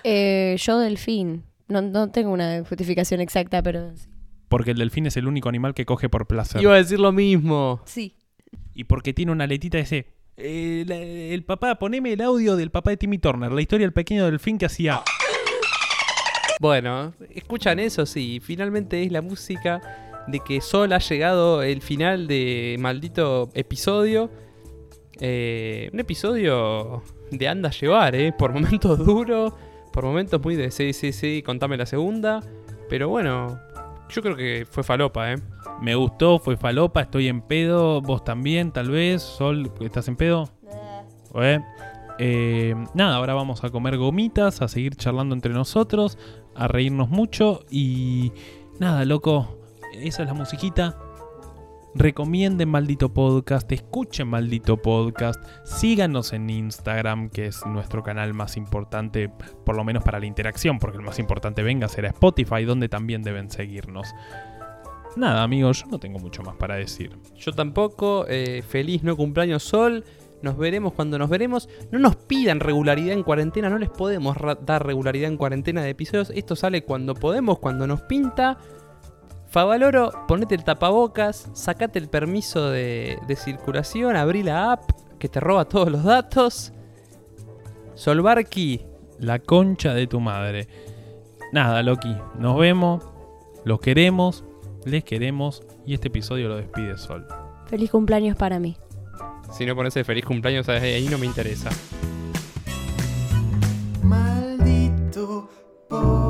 Eh, yo delfín. No, no tengo una justificación exacta, pero sí. porque el delfín es el único animal que coge por placer. Iba a decir lo mismo. sí. Y porque tiene una letita ese. eh, la- el papá, poneme el audio del papá de Timmy Turner, la historia del pequeño delfín que hacía. Bueno, escuchan eso, sí. Finalmente es la música de que Sol ha llegado el final de maldito episodio. Eh, un episodio de anda a llevar, ¿eh? Por momentos duro, por momentos muy de sí, sí, sí, contame la segunda. Pero bueno, yo creo que fue falopa, ¿eh? Me gustó, fue falopa, estoy en pedo, vos también, tal vez. Sol, ¿estás en pedo? ¿Eh? Eh, nada, ahora vamos a comer gomitas, a seguir charlando entre nosotros, a reírnos mucho y nada, loco, esa es la musiquita. Recomienden Maldito Podcast, escuchen Maldito Podcast, síganos en Instagram, que es nuestro canal más importante, por lo menos para la interacción, porque el más importante venga será Spotify, donde también deben seguirnos. Nada, amigos, yo no tengo mucho más para decir. Yo tampoco. eh, feliz no cumpleaños Sol. Nos veremos cuando nos veremos. No nos pidan regularidad en cuarentena. No les podemos dar regularidad en cuarentena de episodios. Esto sale cuando podemos, cuando nos pinta. Favaloro, ponete el tapabocas, sacate el permiso de, de circulación, abrí la app que te roba todos los datos. Solbarki. La concha de tu madre. Nada, Loki, nos vemos, los queremos, les queremos y este episodio lo despide Sol. Feliz cumpleaños para mí. Si no pones el feliz cumpleaños ahí no me interesa. Maldito por...